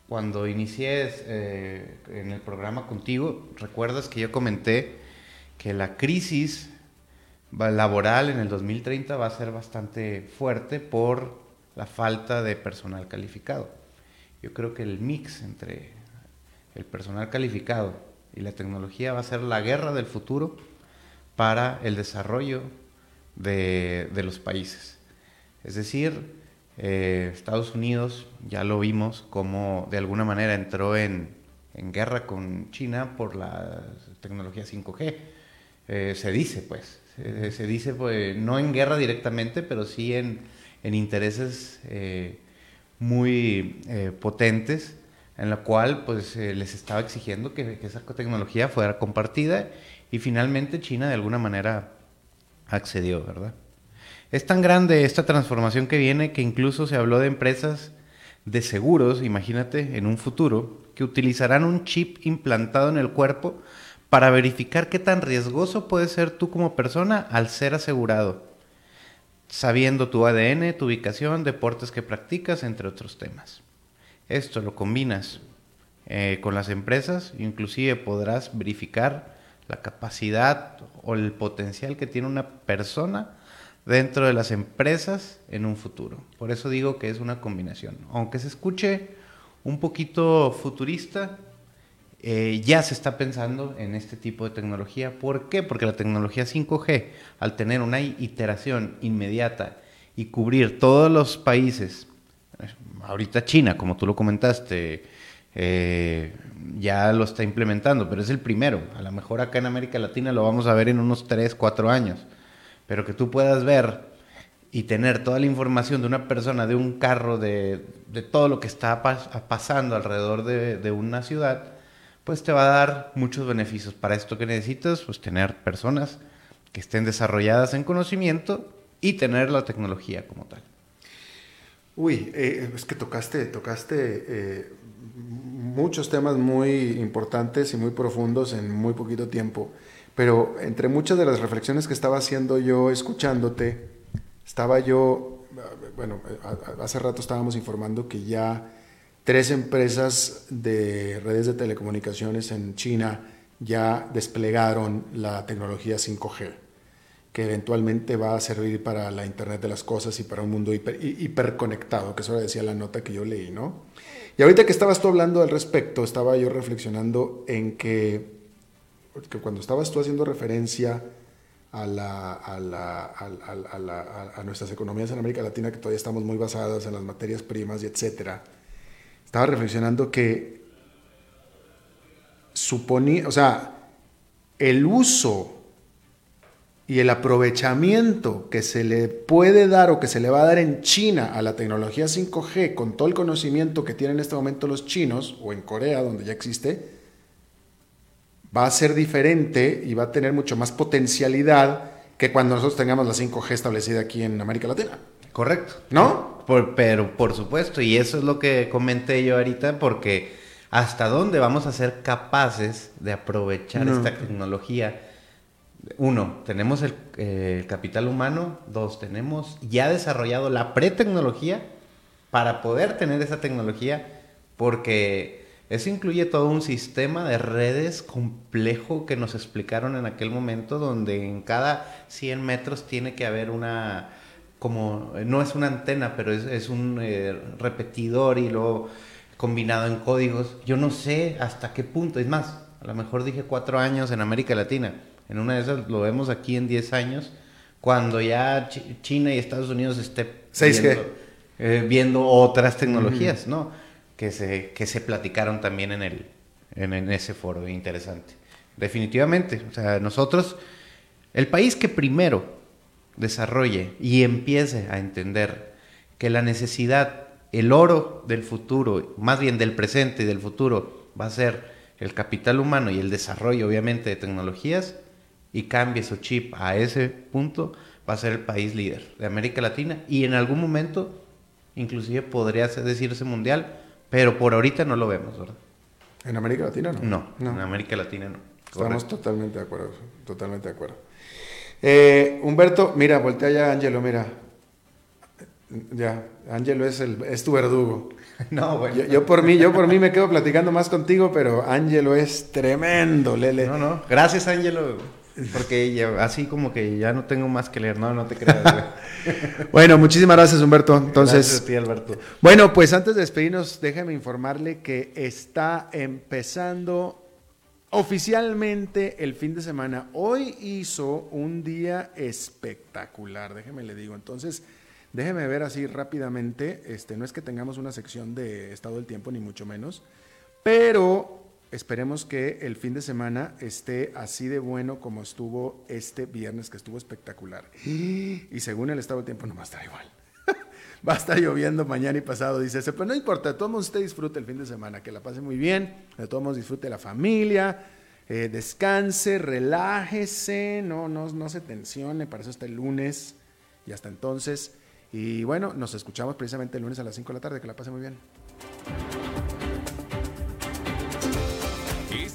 cuando inicié eh, en el programa contigo, recuerdas que yo comenté que la crisis laboral en el 2030 va a ser bastante fuerte por la falta de personal calificado. Yo creo que el mix entre el personal calificado y la tecnología va a ser la guerra del futuro para el desarrollo de, los países. Es decir, eh, Estados Unidos, ya lo vimos, como de alguna manera entró en, guerra con China por la tecnología 5G. Eh, se dice, pues, se, dice, pues, no en guerra directamente, pero sí en, intereses eh, muy potentes, en la cual pues les estaba exigiendo que esa tecnología fuera compartida y finalmente China de alguna manera accedió, ¿verdad? Es tan grande esta transformación que viene que incluso se habló de empresas de seguros, imagínate, en un futuro, que utilizarán un chip implantado en el cuerpo para verificar qué tan riesgoso puedes ser tú como persona al ser asegurado, sabiendo tu ADN, tu ubicación, deportes que practicas, entre otros temas. Esto lo combinas eh, con las empresas, inclusive podrás verificar la capacidad o el potencial que tiene una persona dentro de las empresas en un futuro. Por eso digo que es una combinación. Aunque se escuche un poquito futurista, eh, ya se está pensando en este tipo de tecnología. ¿Por qué? Porque la tecnología 5G, al tener una iteración inmediata y cubrir todos los países, ahorita China, como tú lo comentaste, eh, ya lo está implementando, pero es el primero. A lo mejor acá en América Latina lo vamos a ver en unos 3, 4 años. Pero que tú puedas ver y tener toda la información de una persona, de un carro, de, todo lo que está pasando alrededor de, una ciudad, pues te va a dar muchos beneficios. Para esto que necesitas, pues tener personas que estén desarrolladas en conocimiento y tener la tecnología como tal. Uy, eh, es que tocaste, tocaste eh, muchos temas muy importantes y muy profundos en muy poquito tiempo. Pero entre muchas de las reflexiones que estaba haciendo yo escuchándote, estaba yo, bueno, hace rato estábamos informando que ya tres empresas de redes de telecomunicaciones en China ya desplegaron la tecnología 5G, que eventualmente va a servir para la Internet de las Cosas y para un mundo hiper, hiperconectado, que eso decía la nota que yo leí, ¿no? Y ahorita que estabas tú hablando al respecto, estaba yo reflexionando en que, que cuando estabas tú haciendo referencia a, la, a, la, a, a, nuestras economías en América Latina, que todavía estamos muy basadas en las materias primas y etcétera, estaba reflexionando que suponía, o sea, el uso y el aprovechamiento que se le puede dar o que se le va a dar en China a la tecnología 5G con todo el conocimiento que tienen en este momento los chinos o en Corea donde ya existe, va a ser diferente y va a tener mucho más potencialidad que cuando nosotros tengamos la 5G establecida aquí en América Latina. Correcto. ¿No? pero por supuesto, y eso es lo que comenté yo ahorita, porque hasta dónde vamos a ser capaces de aprovechar esta tecnología uno, tenemos el, capital humano, dos, tenemos ya desarrollado la pre-tecnología para poder tener esa tecnología, porque eso incluye todo un sistema de redes complejo que nos explicaron en aquel momento, donde en cada 100 metros tiene que haber una, como, no es una antena, pero es, un eh, repetidor y luego combinado en códigos. Yo no sé hasta qué punto, es más, a lo mejor dije cuatro años en América Latina. En una de esas lo vemos aquí en 10 años, cuando ya China y Estados Unidos esté viendo, eh, viendo, otras tecnologías, ¿no? Que se, que se platicaron también en, el, en, en ese foro, interesante. Definitivamente, o sea, nosotros, el país que primero desarrolle y empiece a entender que la necesidad, el oro del futuro, más bien del presente y del futuro, va a ser el capital humano y el desarrollo, obviamente, de tecnologías, y cambie su chip a ese punto, va a ser el país líder de América Latina y en algún momento, inclusive podría decirse mundial, pero por ahorita no lo vemos, ¿verdad? ¿En América Latina no? No, en América Latina no. Estamos totalmente de acuerdo, totalmente de acuerdo. Eh, Humberto, mira, voltea ya Ángelo, mira. Ya, Ángelo es, el, es tu verdugo. <laughs> No, bueno. Yo, por mí, yo por mí me quedo platicando más contigo, pero Ángelo es tremendo, Lele. No, no. Gracias, Ángelo. Porque así como que ya no tengo más que leer, no, no te creas. <laughs> bueno, muchísimas gracias, Humberto. Entonces, gracias a ti, Alberto. Bueno, pues antes de despedirnos, déjeme informarle que está empezando Oficialmente el fin de semana, hoy hizo un día espectacular, déjeme le digo. Entonces, déjeme ver así rápidamente, este, no es que tengamos una sección de estado del tiempo, ni mucho menos, pero esperemos que el fin de semana esté así de bueno como estuvo este viernes, que estuvo espectacular. <gasps> Y según el estado del tiempo, no va a estar igual. <laughs> va a estar lloviendo mañana y pasado, dice ese, pero no importa, de todos modos usted disfrute el fin de semana, que la pase muy bien, de todos modos disfrute la familia, eh, descanse, relájese, no, no, no se tensione, para eso está el lunes y hasta entonces. Y bueno, nos escuchamos precisamente el lunes a las 5 de la tarde, que la pase muy bien.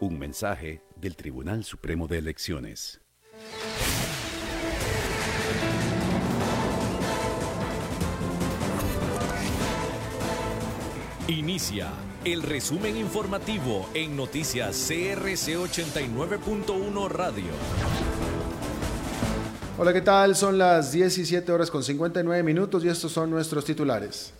Un mensaje del Tribunal Supremo de Elecciones. Inicia el resumen informativo en noticias CRC 89.1 Radio. Hola, ¿qué tal? Son las 17 horas con 59 minutos y estos son nuestros titulares.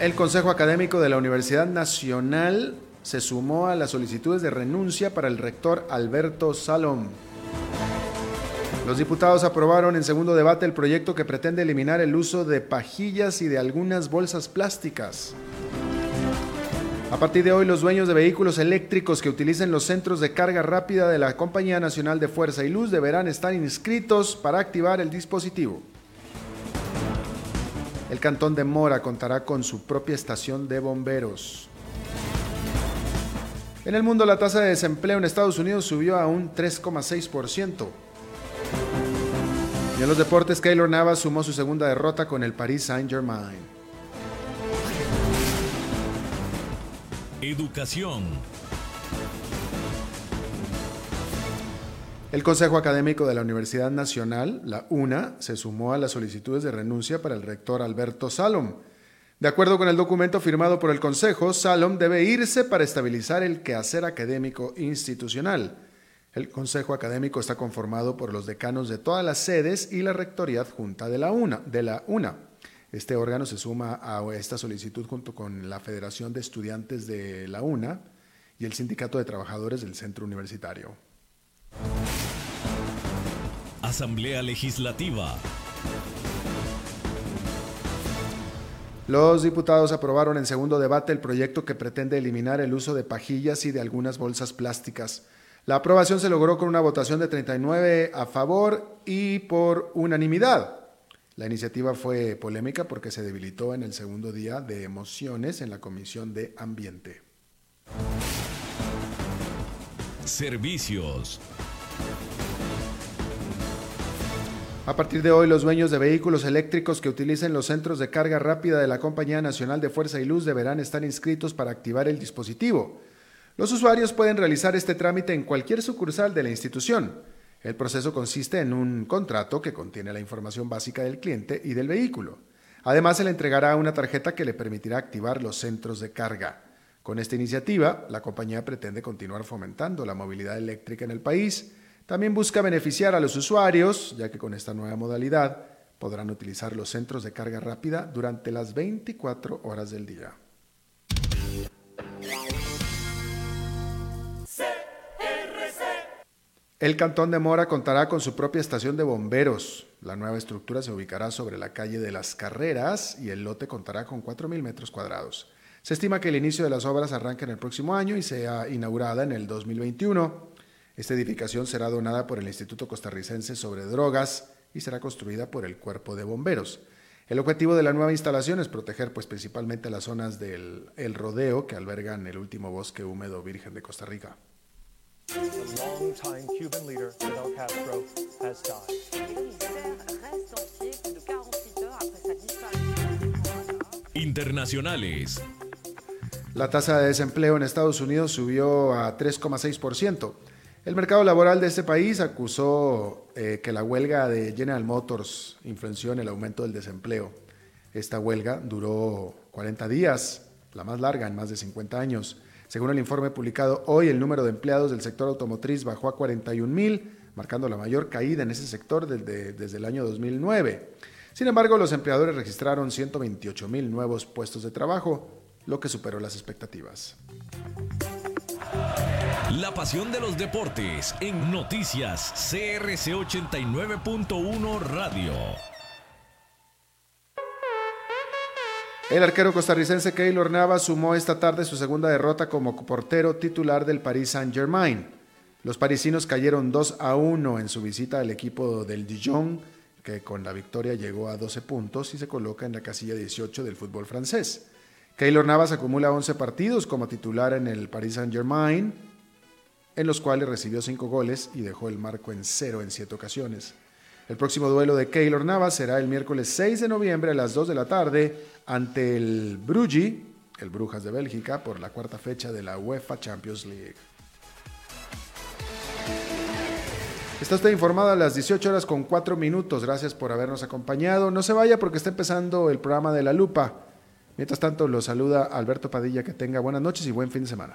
El Consejo Académico de la Universidad Nacional se sumó a las solicitudes de renuncia para el rector Alberto Salom. Los diputados aprobaron en segundo debate el proyecto que pretende eliminar el uso de pajillas y de algunas bolsas plásticas. A partir de hoy, los dueños de vehículos eléctricos que utilicen los centros de carga rápida de la Compañía Nacional de Fuerza y Luz deberán estar inscritos para activar el dispositivo. El Cantón de Mora contará con su propia estación de bomberos. En el mundo la tasa de desempleo en Estados Unidos subió a un 3,6%. Y en los deportes, Keylor Navas sumó su segunda derrota con el Paris Saint-Germain. Educación. El Consejo Académico de la Universidad Nacional, la UNA, se sumó a las solicitudes de renuncia para el rector Alberto Salom. De acuerdo con el documento firmado por el Consejo, Salom debe irse para estabilizar el quehacer académico institucional. El Consejo Académico está conformado por los decanos de todas las sedes y la rectoría adjunta de la UNA. De la UNA. Este órgano se suma a esta solicitud junto con la Federación de Estudiantes de la UNA y el Sindicato de Trabajadores del Centro Universitario. Asamblea Legislativa. Los diputados aprobaron en segundo debate el proyecto que pretende eliminar el uso de pajillas y de algunas bolsas plásticas. La aprobación se logró con una votación de 39 a favor y por unanimidad. La iniciativa fue polémica porque se debilitó en el segundo día de emociones en la Comisión de Ambiente. Servicios. A partir de hoy, los dueños de vehículos eléctricos que utilicen los centros de carga rápida de la Compañía Nacional de Fuerza y Luz deberán estar inscritos para activar el dispositivo. Los usuarios pueden realizar este trámite en cualquier sucursal de la institución. El proceso consiste en un contrato que contiene la información básica del cliente y del vehículo. Además, se le entregará una tarjeta que le permitirá activar los centros de carga. Con esta iniciativa, la compañía pretende continuar fomentando la movilidad eléctrica en el país, también busca beneficiar a los usuarios, ya que con esta nueva modalidad podrán utilizar los centros de carga rápida durante las 24 horas del día. El Cantón de Mora contará con su propia estación de bomberos. La nueva estructura se ubicará sobre la calle de las Carreras y el lote contará con 4.000 metros cuadrados. Se estima que el inicio de las obras arranque en el próximo año y sea inaugurada en el 2021. Esta edificación será donada por el Instituto Costarricense sobre Drogas y será construida por el Cuerpo de Bomberos. El objetivo de la nueva instalación es proteger pues principalmente las zonas del El Rodeo que albergan el último bosque húmedo virgen de Costa Rica. Internacionales. La tasa de desempleo en Estados Unidos subió a 3,6%. El mercado laboral de este país acusó eh, que la huelga de General Motors influenció en el aumento del desempleo. Esta huelga duró 40 días, la más larga en más de 50 años. Según el informe publicado hoy, el número de empleados del sector automotriz bajó a 41 mil, marcando la mayor caída en ese sector desde, desde el año 2009. Sin embargo, los empleadores registraron 128 mil nuevos puestos de trabajo, lo que superó las expectativas. La pasión de los deportes en noticias CRC 89.1 Radio. El arquero costarricense Keylor Nava sumó esta tarde su segunda derrota como portero titular del Paris Saint-Germain. Los parisinos cayeron 2 a 1 en su visita al equipo del Dijon, que con la victoria llegó a 12 puntos y se coloca en la casilla 18 del fútbol francés. Keylor Navas acumula 11 partidos como titular en el Paris Saint-Germain, en los cuales recibió cinco goles y dejó el marco en cero en siete ocasiones. El próximo duelo de Keylor Navas será el miércoles 6 de noviembre a las 2 de la tarde ante el Brugge, el Brujas de Bélgica, por la cuarta fecha de la UEFA Champions League. Está usted informado a las 18 horas con 4 minutos. Gracias por habernos acompañado. No se vaya porque está empezando el programa de La Lupa. Mientras tanto, lo saluda Alberto Padilla. Que tenga buenas noches y buen fin de semana.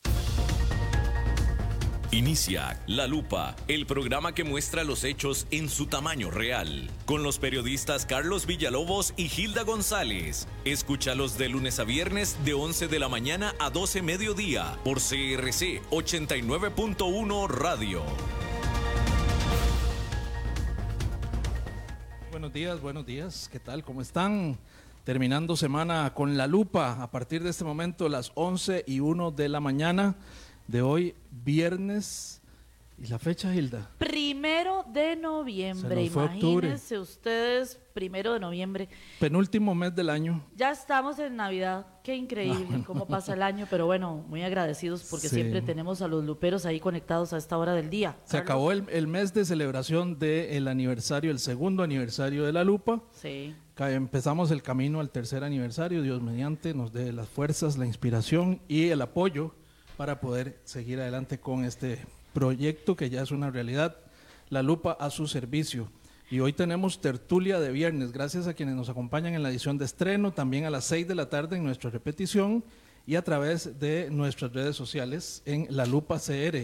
Inicia La Lupa, el programa que muestra los hechos en su tamaño real, con los periodistas Carlos Villalobos y Gilda González. Escúchalos de lunes a viernes de 11 de la mañana a 12 mediodía por CRC 89.1 Radio. Buenos días, buenos días. ¿Qué tal? ¿Cómo están? Terminando semana con La Lupa a partir de este momento las 11 y 1 de la mañana de hoy, viernes ¿Y la fecha, Hilda? Primero de noviembre. Imagínense ustedes, primero de noviembre. Penúltimo mes del año. Ya estamos en Navidad. Qué increíble ah, cómo pasa el año, pero bueno, muy agradecidos porque siempre tenemos a los luperos ahí conectados a esta hora del día. Se acabó el, mes de celebración del aniversario, el segundo aniversario de la lupa. Sí. Empezamos el camino al tercer aniversario. Dios mediante nos dé las fuerzas, la inspiración y el apoyo para poder seguir adelante con este proyecto que ya es una realidad, la lupa a su servicio. Y hoy tenemos tertulia de viernes, gracias a quienes nos acompañan en la edición de estreno, también a las 6 de la tarde en nuestra repetición y a través de nuestras redes sociales en La Lupa CR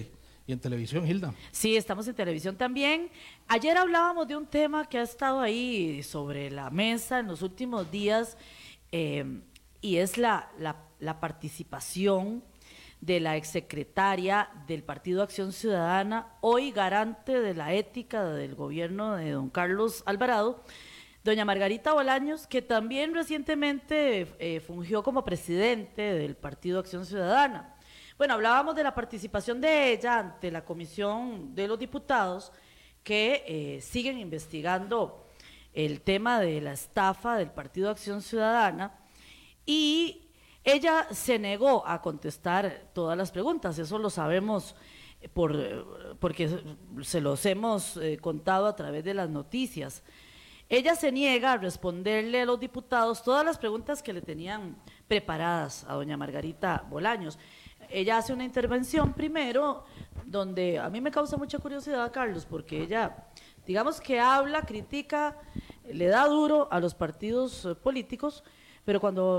y en televisión, Hilda. Sí, estamos en televisión también. Ayer hablábamos de un tema que ha estado ahí sobre la mesa en los últimos días eh, y es la, participación de la exsecretaria del Partido Acción Ciudadana, hoy garante de la ética del gobierno de don Carlos Alvarado, doña Margarita Bolaños, que también recientemente eh, fungió como presidente del Partido Acción Ciudadana. Bueno, hablábamos de la participación de ella ante la Comisión de los Diputados que eh, siguen investigando el tema de la estafa del Partido Acción Ciudadana y ella se negó a contestar todas las preguntas, eso lo sabemos por, porque se los hemos eh, contado a través de las noticias. Ella se niega a responderle a los diputados todas las preguntas que le tenían preparadas a doña Margarita Bolaños. Ella hace una intervención primero donde a mí me causa mucha curiosidad, Carlos, porque ella, digamos que habla, critica, le da duro a los partidos eh, políticos, pero cuando